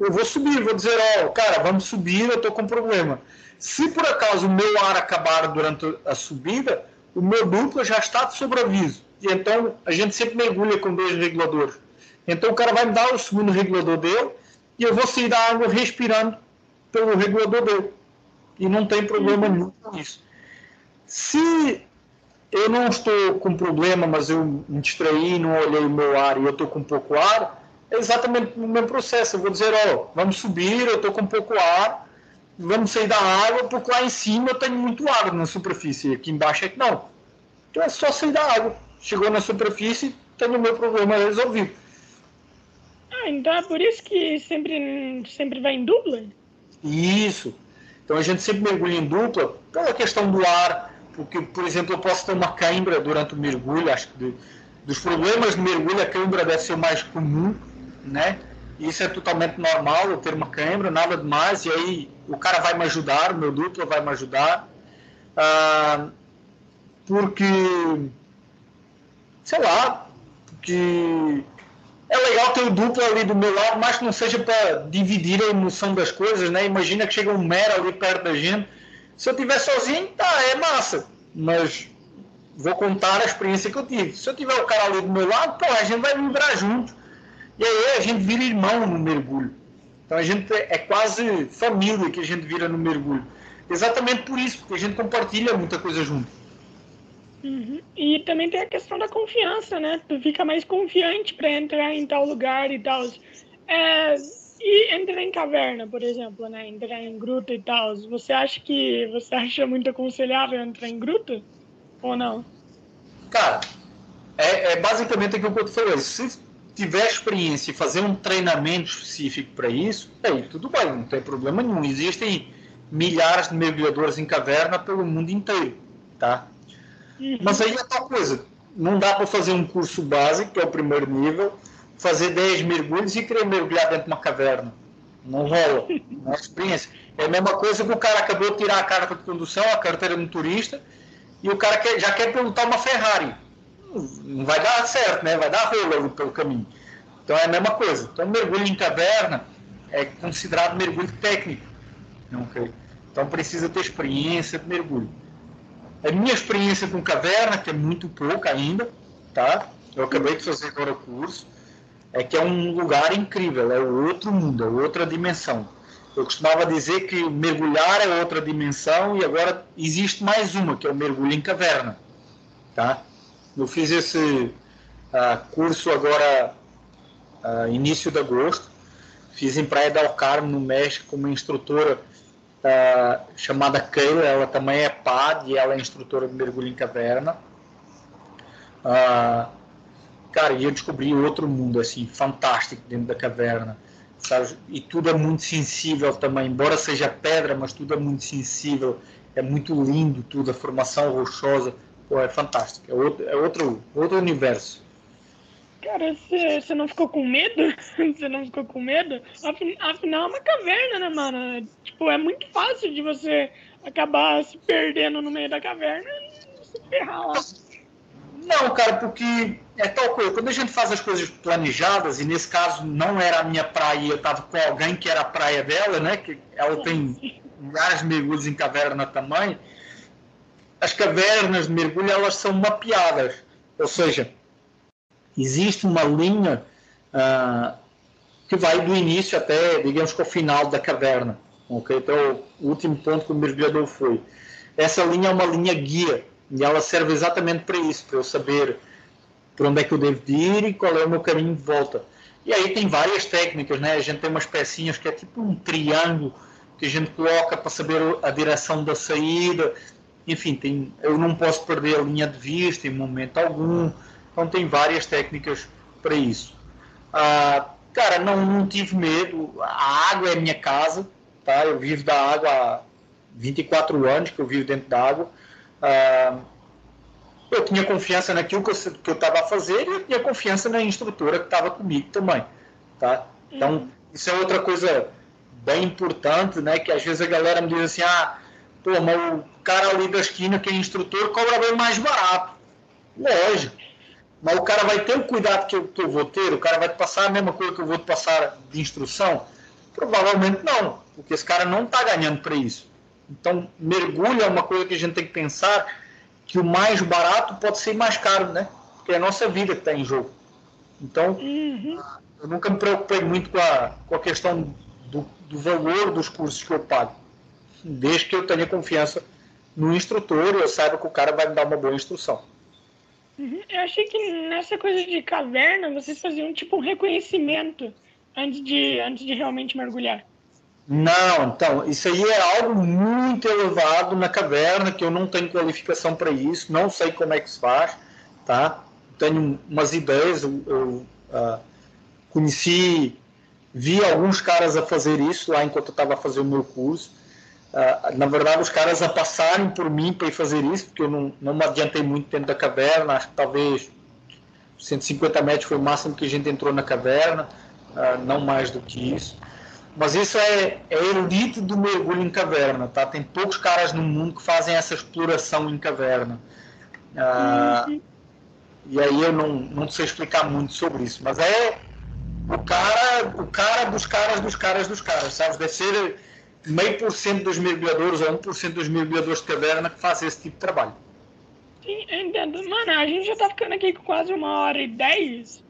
Eu vou subir, vou dizer, ó, oh, cara, vamos subir, eu estou com problema. Se por acaso o meu ar acabar durante a subida, o meu duplo já está de sobreaviso. E então a gente sempre mergulha com dois reguladores. Então o cara vai me dar o segundo regulador dele e eu vou sair da água respirando pelo regulador dele. E não tem problema uhum. nenhum com isso. Se eu não estou com problema, mas eu me distraí, não olhei o meu ar e eu estou com pouco ar, exatamente o mesmo processo. Eu vou dizer, ó, vamos subir, eu estou com pouco ar, vamos sair da água, porque lá em cima eu tenho muito ar na superfície, aqui embaixo é que não. Então é só sair da água. Chegou na superfície, tenho o meu problema resolvido. Ah, então é por isso que sempre, sempre vai em dupla? Isso. Então a gente sempre mergulha em dupla pela questão do ar, porque, por exemplo, eu posso ter uma cãibra durante o mergulho, acho que de, dos problemas de mergulho a cãibra deve ser o mais comum, né? Isso é totalmente normal, eu ter uma cãibra, nada demais, e aí o cara vai me ajudar, o meu duplo vai me ajudar, ah, porque, sei lá, que é legal ter o duplo ali do meu lado, mas que não seja para dividir a emoção das coisas, né? Imagina que chega um mero ali perto da gente. Se eu estiver sozinho, tá, é massa. Mas vou contar a experiência que eu tive. Se eu tiver o cara ali do meu lado, pô, a gente vai vibrar junto. E aí a gente vira irmão no mergulho. Então a gente é quase família que a gente vira no mergulho. Exatamente por isso, porque a gente compartilha muita coisa junto. Uhum. E também tem a questão da confiança, né? Tu fica mais confiante para entrar em tal lugar e tal. É, e entrar em caverna, por exemplo, né? Entrar em gruta e tal. Você acha que você acha muito aconselhável entrar em gruta ou não? Cara, é, é basicamente aquilo que eu te falei. Se tiver experiência e fazer um treinamento específico para isso, aí tudo bem, não tem problema nenhum. Existem milhares de mergulhadores em caverna pelo mundo inteiro, tá? Uhum. Mas aí é tal coisa. Não dá para fazer um curso básico, que é o primeiro nível, fazer 10 mergulhos e querer mergulhar dentro de uma caverna. Não rola. Não é experiência. É a mesma coisa que o cara acabou de tirar a carta de condução, a carteira de motorista, e o cara quer, já quer pilotar uma Ferrari. Não vai dar certo, né? Vai dar rolo pelo caminho. Então é a mesma coisa. Então mergulho em caverna é considerado mergulho técnico. Okay? Então precisa ter experiência de mergulho. A minha experiência com caverna, que é muito pouca ainda, tá? Eu acabei de fazer agora o curso, é que é um lugar incrível, é outro mundo, é outra dimensão. Eu costumava dizer que mergulhar é outra dimensão e agora existe mais uma, que é o mergulho em caverna, tá? Eu fiz esse uh, curso agora uh, início de agosto, fiz em Praia del Carmo, no México, uma instrutora uh, chamada Keila, ela também é PAD e ela é instrutora de mergulho em caverna. Cara, e eu descobri outro mundo, assim, fantástico dentro da caverna, sabe? E tudo é muito sensível também, embora seja pedra, mas tudo é muito sensível, é muito lindo tudo, a formação rochosa, pô, é fantástico, é outro, é outro, outro universo. Cara, você não ficou com medo? Você não ficou com medo? Afinal, é uma caverna, né, mano? Tipo, é muito fácil de você acabar se perdendo no meio da caverna e se ferrar lá. Não, cara, porque é tal coisa. Quando a gente faz as coisas planejadas, e nesse caso não era a minha praia, eu tava com alguém que era a praia dela, né? Que ela tem vários mergulhos em caverna também. As cavernas de mergulho, elas são mapeadas. Ou seja, existe uma linha uh, que vai do início até, digamos que o final da caverna. Okay? Então, o último ponto que o mergulhador foi. Essa linha é uma linha guia e ela serve exatamente para isso, para eu saber por onde é que eu devo ir e qual é o meu caminho de volta. E aí tem várias técnicas, né? A gente tem umas pecinhas que é tipo um triângulo que a gente coloca para saber a direção da saída. Enfim, tem, eu não posso perder a linha de vista em momento algum. Então tem várias técnicas para isso. Ah, cara, não, não tive medo. A água é minha casa, tá? Eu vivo da água há 24 anos que eu vivo dentro da água. Ah, eu tinha confiança naquilo que eu estava a fazer e eu tinha confiança na instrutora que estava comigo também, tá? Então, uhum. isso é outra coisa bem importante, né? Que às vezes a galera me diz assim, ah, pô, mas o cara ali da esquina que é instrutor cobra bem mais barato. Lógico. Mas o cara vai ter o cuidado que eu, que eu vou ter, o cara vai te passar a mesma coisa que eu vou te passar de instrução. Provavelmente não, porque esse cara não está ganhando para isso. Então, mergulho é uma coisa que a gente tem que pensar que o mais barato pode ser mais caro, né? Porque é a nossa vida que está em jogo. Então, uhum. eu nunca me preocupei muito com a, com a questão do, do valor dos cursos que eu pago. Desde que eu tenha confiança no instrutor e eu saiba que o cara vai me dar uma boa instrução. Uhum. Eu achei que nessa coisa de caverna vocês faziam tipo um reconhecimento antes de, antes de realmente mergulhar. Não, então, isso aí é algo muito elevado na caverna, que eu não tenho qualificação para isso, não sei como é que se faz, tá? Tenho umas ideias, eu, eu uh, conheci, vi alguns caras a fazer isso lá enquanto eu estava a fazer o meu curso, Uh, na verdade, os caras a passarem por mim para ir fazer isso, porque eu não, não me adiantei muito dentro da caverna, acho que talvez 150 metros foi o máximo que a gente entrou na caverna, uh, não mais do que isso. Mas isso é, é erudito do mergulho em caverna, tá? Tem poucos caras no mundo que fazem essa exploração em caverna. Uh, uhum. E aí eu não, não sei explicar muito sobre isso, mas é o cara, o cara dos caras dos caras dos caras, sabe? Deve ser meio por cento dos mergulhadores ou 1% dos mergulhadores de caverna que fazem esse tipo de trabalho. Sim, entendo. Mano, a gente já tá ficando aqui com quase uma hora e dez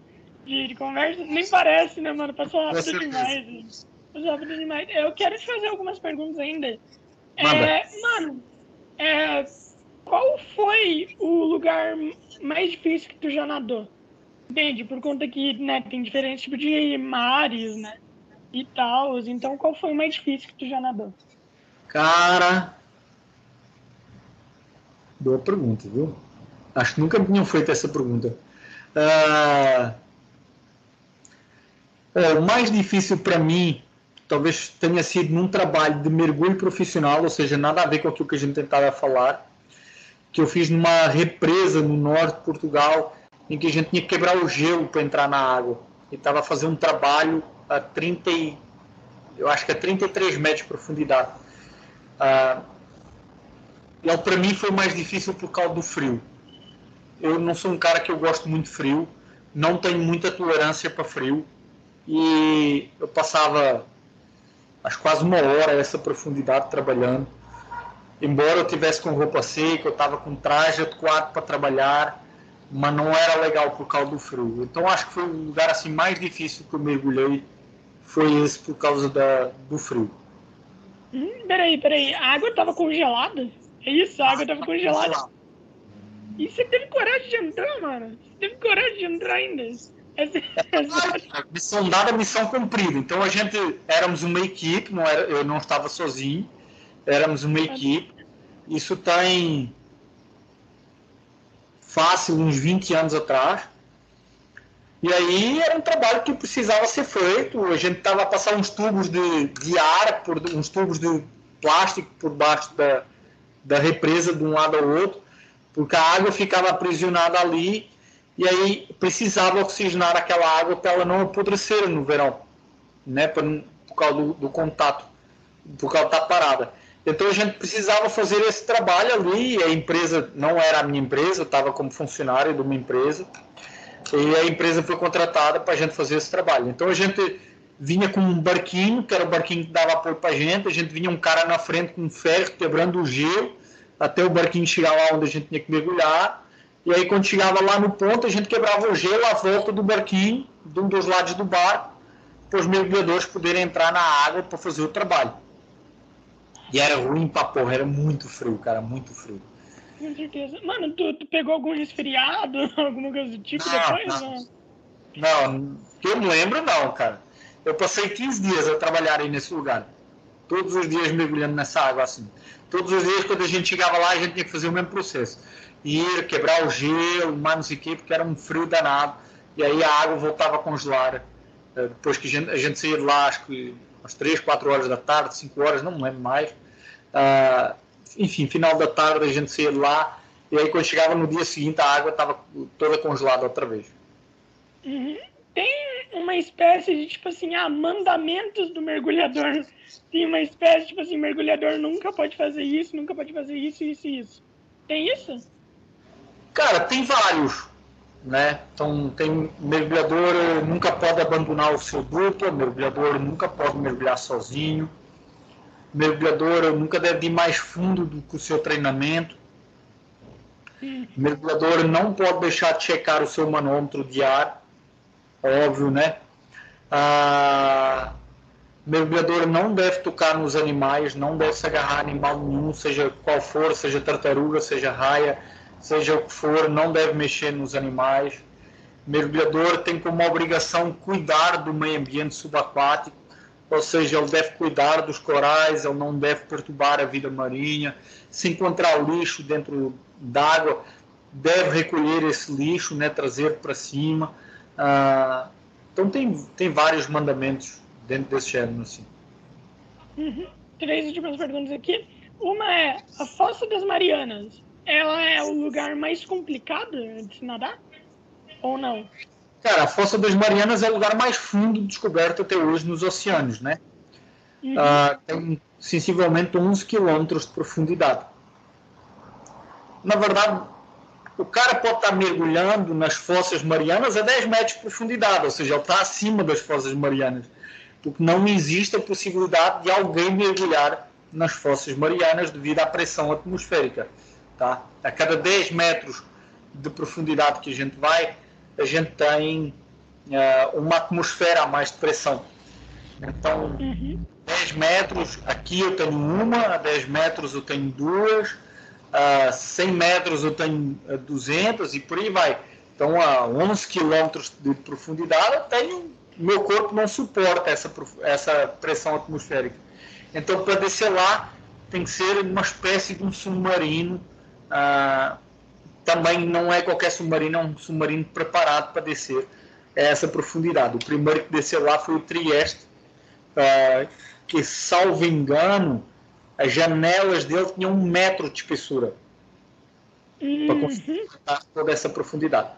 de, de conversa. Nem parece, né, mano? Passou rápido demais. Passou rápido demais. Eu quero te fazer algumas perguntas ainda. É, mano, é, qual foi o lugar mais difícil que tu já nadou? Entende? Por conta que né, tem diferentes tipos de mares, né? E tal. Então, qual foi o mais difícil que tu já nadou? Cara, boa pergunta, viu? Acho que nunca me tinham feito essa pergunta. Uh, o mais difícil para mim talvez tenha sido num trabalho de mergulho profissional, ou seja, nada a ver com aquilo que a gente tentava falar, que eu fiz numa represa no norte de Portugal, em que a gente tinha que quebrar o gelo para entrar na água. E estava fazer um trabalho a 30 e, eu acho que a 33 metros de profundidade. Uh, ele para mim foi mais difícil por causa do frio. Eu não sou um cara que eu gosto muito de frio, não tenho muita tolerância para frio e eu passava acho quase uma hora essa profundidade trabalhando. Embora eu tivesse com roupa seca, eu estava com traje adequado para trabalhar, mas não era legal por causa do frio. Então acho que foi o lugar assim mais difícil que eu mergulhei foi esse por causa da, do frio. Hum, peraí, peraí. A água estava congelada? É isso? A água estava congelada? E você teve coragem de entrar, mano? Você teve coragem de entrar ainda? Essa, essa... Missão dada, missão cumprida. Então a gente éramos uma equipe, não era, eu não estava sozinho, éramos uma equipe. Isso tem fácil uns 20 anos atrás. E aí era um trabalho que precisava ser feito. A gente estava a passar uns tubos de, de ar, por, uns tubos de plástico por baixo da, da represa de um lado ao outro, porque a água ficava aprisionada ali e aí precisava oxigenar aquela água para ela não apodrecer no verão, né? Por, por causa do, do contato, por causa da parada. Então a gente precisava fazer esse trabalho ali. A empresa não era a minha empresa, eu estava como funcionário de uma empresa e a empresa foi contratada para a gente fazer esse trabalho. Então a gente vinha com um barquinho, que era o barquinho que dava apoio para a gente, a gente vinha um cara na frente com um ferro quebrando o gelo, até o barquinho chegar lá onde a gente tinha que mergulhar. E aí quando chegava lá no ponto, a gente quebrava o gelo à volta do barquinho, de um dos lados do barco, para os mergulhadores poderem entrar na água para fazer o trabalho. E era ruim pra porra, era muito frio, cara, muito frio. Com certeza. Mano, tu, tu pegou algum resfriado, alguma coisa do tipo não, depois? Não. não, que eu me lembro, não, cara. Eu passei 15 dias a trabalhar aí nesse lugar. Todos os dias mergulhando nessa água assim. Todos os dias, quando a gente chegava lá, a gente tinha que fazer o mesmo processo. Ir, quebrar o gelo, mais não sei o quê, porque era um frio danado. E aí a água voltava a congelar. Eh, depois que a gente, a gente saía de lá, acho que às 3, 4 horas da tarde, 5 horas, não me lembro mais. Uh, enfim, final da tarde a gente saía de lá e aí quando chegava no dia seguinte a água estava toda congelada outra vez. Uhum. Tem uma espécie de, tipo assim, ah, mandamentos do mergulhador. Tem uma espécie, tipo assim, mergulhador nunca pode fazer isso, nunca pode fazer isso, isso e isso. Tem isso? Cara, tem vários. Né? Então, tem mergulhador nunca pode abandonar o seu duplo, mergulhador nunca pode mergulhar sozinho, mergulhador nunca deve ir mais fundo do que o seu treinamento, mergulhador não pode deixar de checar o seu manômetro de ar, óbvio, né? Ah, mergulhador não deve tocar nos animais, não deve se agarrar animal nenhum, seja qual for, seja tartaruga, seja raia, seja o que for, não deve mexer nos animais. Mergulhador tem como obrigação cuidar do meio ambiente subaquático, ou seja, ele deve cuidar dos corais, ele não deve perturbar a vida marinha. Se encontrar lixo dentro d'água, deve recolher esse lixo, né, trazer para cima. Ah, então tem, tem vários mandamentos dentro desse gênero. Assim. Uhum. Três últimas perguntas aqui. Uma é, a Fossa das Marianas, ela é o lugar mais complicado de se nadar? Ou não? Cara, a Fossa das Marianas é o lugar mais fundo descoberto até hoje nos oceanos, né? Uhum. Uh, tem sensivelmente 11 quilômetros de profundidade. Na verdade, o cara pode estar mergulhando nas fossas marianas a 10 metros de profundidade, ou seja, ele está acima das fossas marianas, porque não existe a possibilidade de alguém mergulhar nas fossas marianas devido à pressão atmosférica. Tá? A cada 10 metros de profundidade que a gente vai, a gente tem uh, uma atmosfera a mais de pressão. Então, uhum. 10 metros, aqui eu tenho uma, a 10 metros eu tenho duas, a 100 metros eu tenho 200 e por aí vai. Então, a 11 quilômetros de profundidade, eu tenho, meu corpo não suporta essa, essa pressão atmosférica. Então, para descer lá, tem que ser uma espécie de um submarino ah, também não é qualquer submarino, é um submarino preparado para descer a essa profundidade. O primeiro que desceu lá foi o Trieste, ah, que, salvo engano, as janelas dele tinham um metro de espessura uhum. para conseguir toda essa profundidade.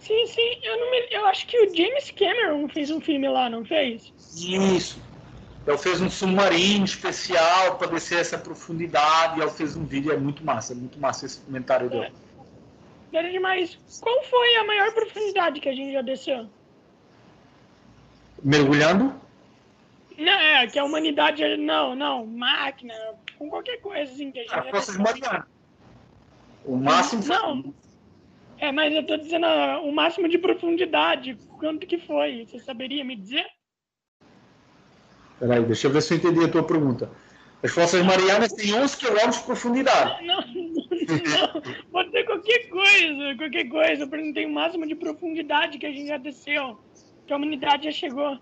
Sim, sim. Eu, me... eu acho que o James Cameron fez um filme lá, não fez? Isso. Ele fez um submarino especial para descer essa profundidade. E ele fez um vídeo, é muito massa, é muito massa esse comentário dele. É. Demais. Qual foi a maior profundidade que a gente já desceu? Mergulhando? Não, é, que a humanidade. Não, não, máquina, com qualquer coisa assim que a gente. A Forças Marianas. O máximo. Não. É, mas eu tô dizendo uh, o máximo de profundidade. Quanto que foi? Você saberia me dizer? Peraí, deixa eu ver se eu entendi a tua pergunta. As Fossas Marianas têm 11 km de profundidade. Não, não, pode ser qualquer coisa, qualquer coisa. Eu perguntei o máximo de profundidade que a gente já desceu, que a humanidade já chegou.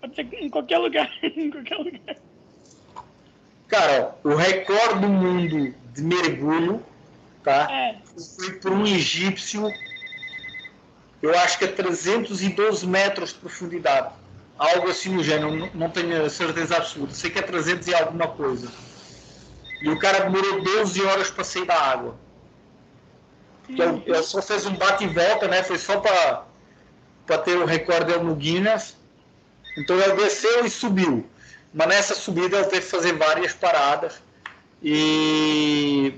Pode ser em qualquer lugar, em qualquer lugar. Cara, o recorde do mundo de mergulho, tá? É. Foi por um egípcio, eu acho que a 312 metros de profundidade algo assim no gênero, não, não tenho certeza absoluta, sei que é 300 e alguma coisa. E o cara demorou 12 horas para sair da água. Ele, ele, só fez um bate e volta, né? Foi só para ter o recorde dele no Guinness. Então ele desceu e subiu. Mas nessa subida ele teve que fazer várias paradas. E,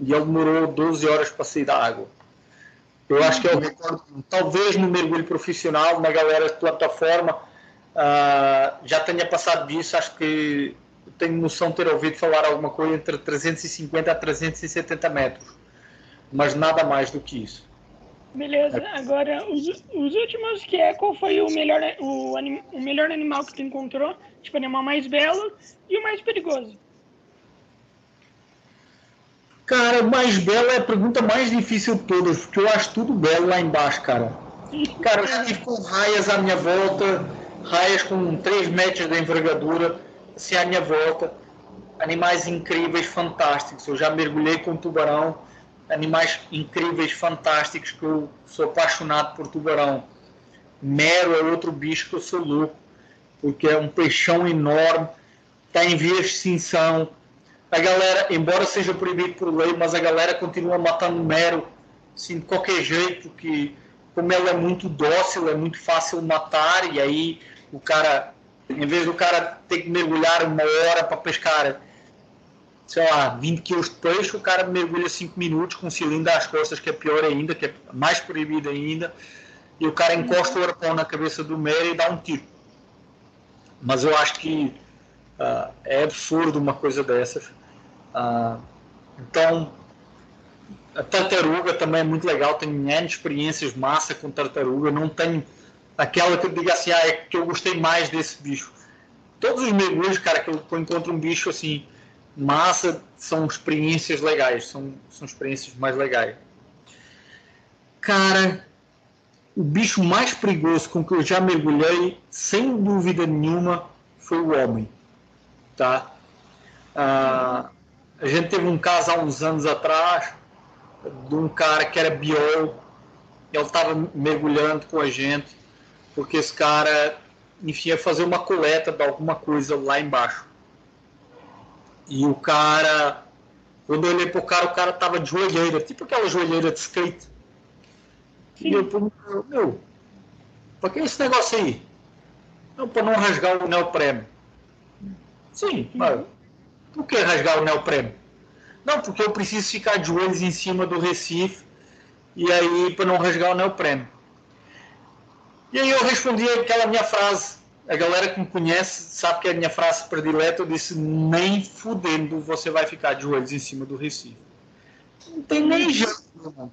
e ele demorou 12 horas para sair da água. Eu acho que é o recorde, talvez no mergulho profissional, na galera de plataforma, uh, já tenha passado disso. Acho que tenho noção de ter ouvido falar alguma coisa entre 350 a 370 metros, mas nada mais do que isso. Beleza, agora os, os últimos, que é qual foi o melhor, o, o melhor animal que tu encontrou, tipo, animal mais belo e o mais perigoso? Cara, mais belo é a pergunta mais difícil de todas, porque eu acho tudo belo lá embaixo, cara. Cara, eu estive com raias à minha volta, raias com 3 metros de envergadura, assim à minha volta. Animais incríveis, fantásticos. Eu já mergulhei com tubarão, animais incríveis, fantásticos, que eu sou apaixonado por tubarão. Mero é outro bicho que eu sou louco, porque é um peixão enorme, está em vias de extinção a galera, embora seja proibido por lei, mas a galera continua matando mero, assim, de qualquer jeito, que como ela é muito dócil, é muito fácil matar, e aí o cara, em vez do cara ter que mergulhar uma hora para pescar sei lá, 20 quilos de peixe, o cara mergulha 5 minutos com um cilindro às costas, que é pior ainda, que é mais proibido ainda, e o cara encosta o arpão na cabeça do Mary e dá um tiro. Mas eu acho que uh, é absurdo uma coisa dessas. Uh, então, a tartaruga também é muito legal, tenho N experiências massa com tartaruga, não tenho aquela que eu diga assim, ah, é que eu gostei mais desse bicho. Todos os mergulhos, cara, que eu encontro um bicho assim, massa, são experiências legais, são, são experiências mais legais. Cara, o bicho mais perigoso com que eu já mergulhei, sem dúvida nenhuma, foi o homem. Tá? Ah, a gente teve um caso há uns anos atrás de um cara que era biólogo, ele estava mergulhando com a gente, porque esse cara, enfim, ia fazer uma coleta de alguma coisa lá embaixo. E o cara, quando eu olhei pro cara, o cara tava de joelheira, tipo aquela joelheira de skate. Sim. E eu perguntei, meu, pra que esse negócio aí? Não, para não rasgar o neopreno. Sim, mas por que rasgar o neopreno? Não, porque eu preciso ficar de joelhos em cima do Recife e aí para não rasgar o neopreno. E aí eu respondi aquela minha frase. A galera que me conhece sabe que é a minha frase predileta. Eu disse: nem fudendo você vai ficar de joelhos em cima do Recife. Não tem nem jeito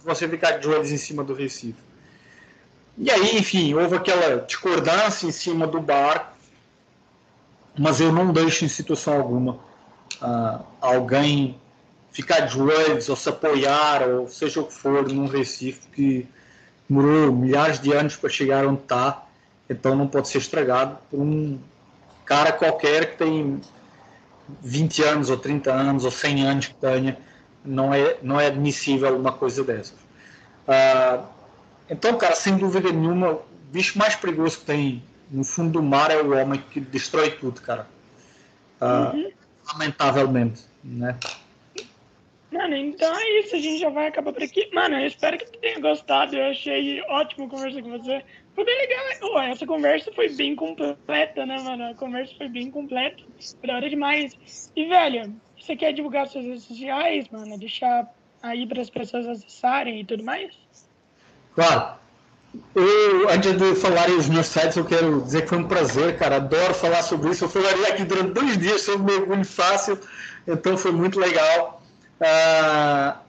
você ficar de joelhos em cima do Recife. E aí, enfim, houve aquela discordância em cima do barco, mas eu não deixo em situação alguma uh, alguém ficar de joelhos ou se apoiar, ou seja o que for, num Recife que demorou milhares de anos para chegar onde está, então não pode ser estragado por um cara qualquer que tem 20 anos, ou 30 anos, ou 100 anos que tenha não é, não é admissível uma coisa dessas. Ah, então, cara, sem dúvida nenhuma, o bicho mais perigoso que tem no fundo do mar é o homem que destrói tudo, cara. Ah, uhum. Lamentavelmente, né? Mano, então é isso, a gente já vai acabar por aqui. Mano, eu espero que tu tenha gostado, eu achei ótimo conversar com você. Foi bem legal, oh, essa conversa foi bem completa, né, mano? A conversa foi bem completa, da hora demais. E, velho, você quer divulgar suas redes sociais, mano? Deixar aí para as pessoas acessarem e tudo mais? Claro. Eu, antes de falar os meus sites, eu quero dizer que foi um prazer, cara. Adoro falar sobre isso. Eu falaria aqui durante dois dias sobre mergulho fácil, então foi muito legal. Ah,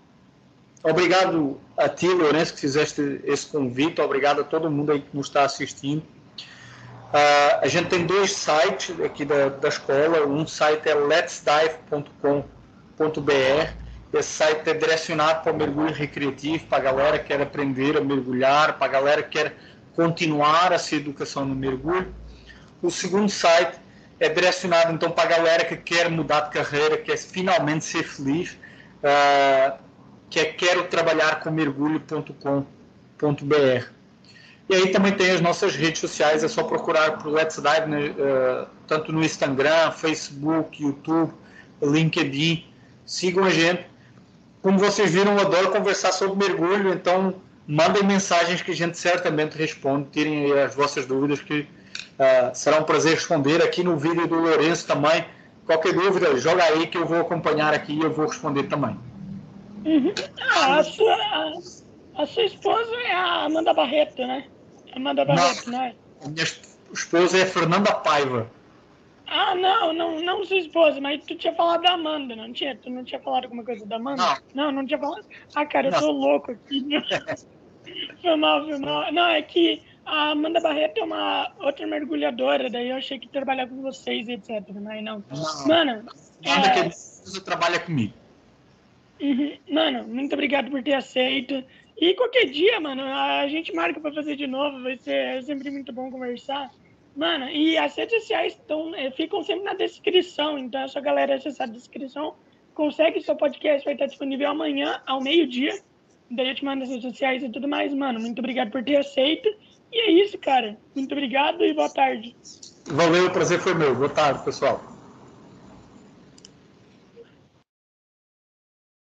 obrigado a ti, Lourenço, que fizeste esse convite. Obrigado a todo mundo aí que nos está assistindo. Uh, a gente tem dois sites aqui da, da escola. Um site é letsdive.com.br. Esse site é direcionado para o mergulho recreativo, para a galera que quer aprender a mergulhar, para a galera que quer continuar a sua educação no mergulho. O segundo site é direcionado então para a galera que quer mudar de carreira, quer finalmente ser feliz, uh, que é quero trabalhar com mergulho.com.br. E aí também tem as nossas redes sociais, é só procurar por Let's Dive, né, uh, tanto no Instagram, Facebook, YouTube, LinkedIn. Sigam a gente. Como vocês viram, eu adoro conversar sobre mergulho, então mandem mensagens que a gente certamente responde, tirem as vossas dúvidas, que uh, será um prazer responder. Aqui no vídeo do Lourenço também. Qualquer dúvida, joga aí que eu vou acompanhar aqui e eu vou responder também. Uhum. Ah, a sua, a sua esposa é a Amanda Barreto, né? Amanda Barreto, não, é? A minha esposa é Fernanda Paiva. Ah, não, não, não sua esposa, mas tu tinha falado da Amanda, não tinha? Tu não tinha falado alguma coisa da Amanda? Não, não, não tinha falado. Ah, cara, eu tô louco aqui. foi mal, foi mal. Não, é que a Amanda Barreto é uma outra mergulhadora, daí eu achei que trabalhar com vocês, etc. Mas não. não. Mano. Amanda é... que trabalha comigo. Uhum. Mano, muito obrigado por ter aceito. E qualquer dia, mano, a gente marca pra fazer de novo. Vai ser é sempre muito bom conversar. Mano, e as redes sociais tão, é, ficam sempre na descrição. Então é só a galera acessar a descrição. Consegue, seu podcast vai estar disponível amanhã, ao meio-dia. Daí eu te mando as redes sociais e tudo mais. Mano, muito obrigado por ter aceito. E é isso, cara. Muito obrigado e boa tarde. Valeu, o prazer foi meu. Boa tarde, pessoal.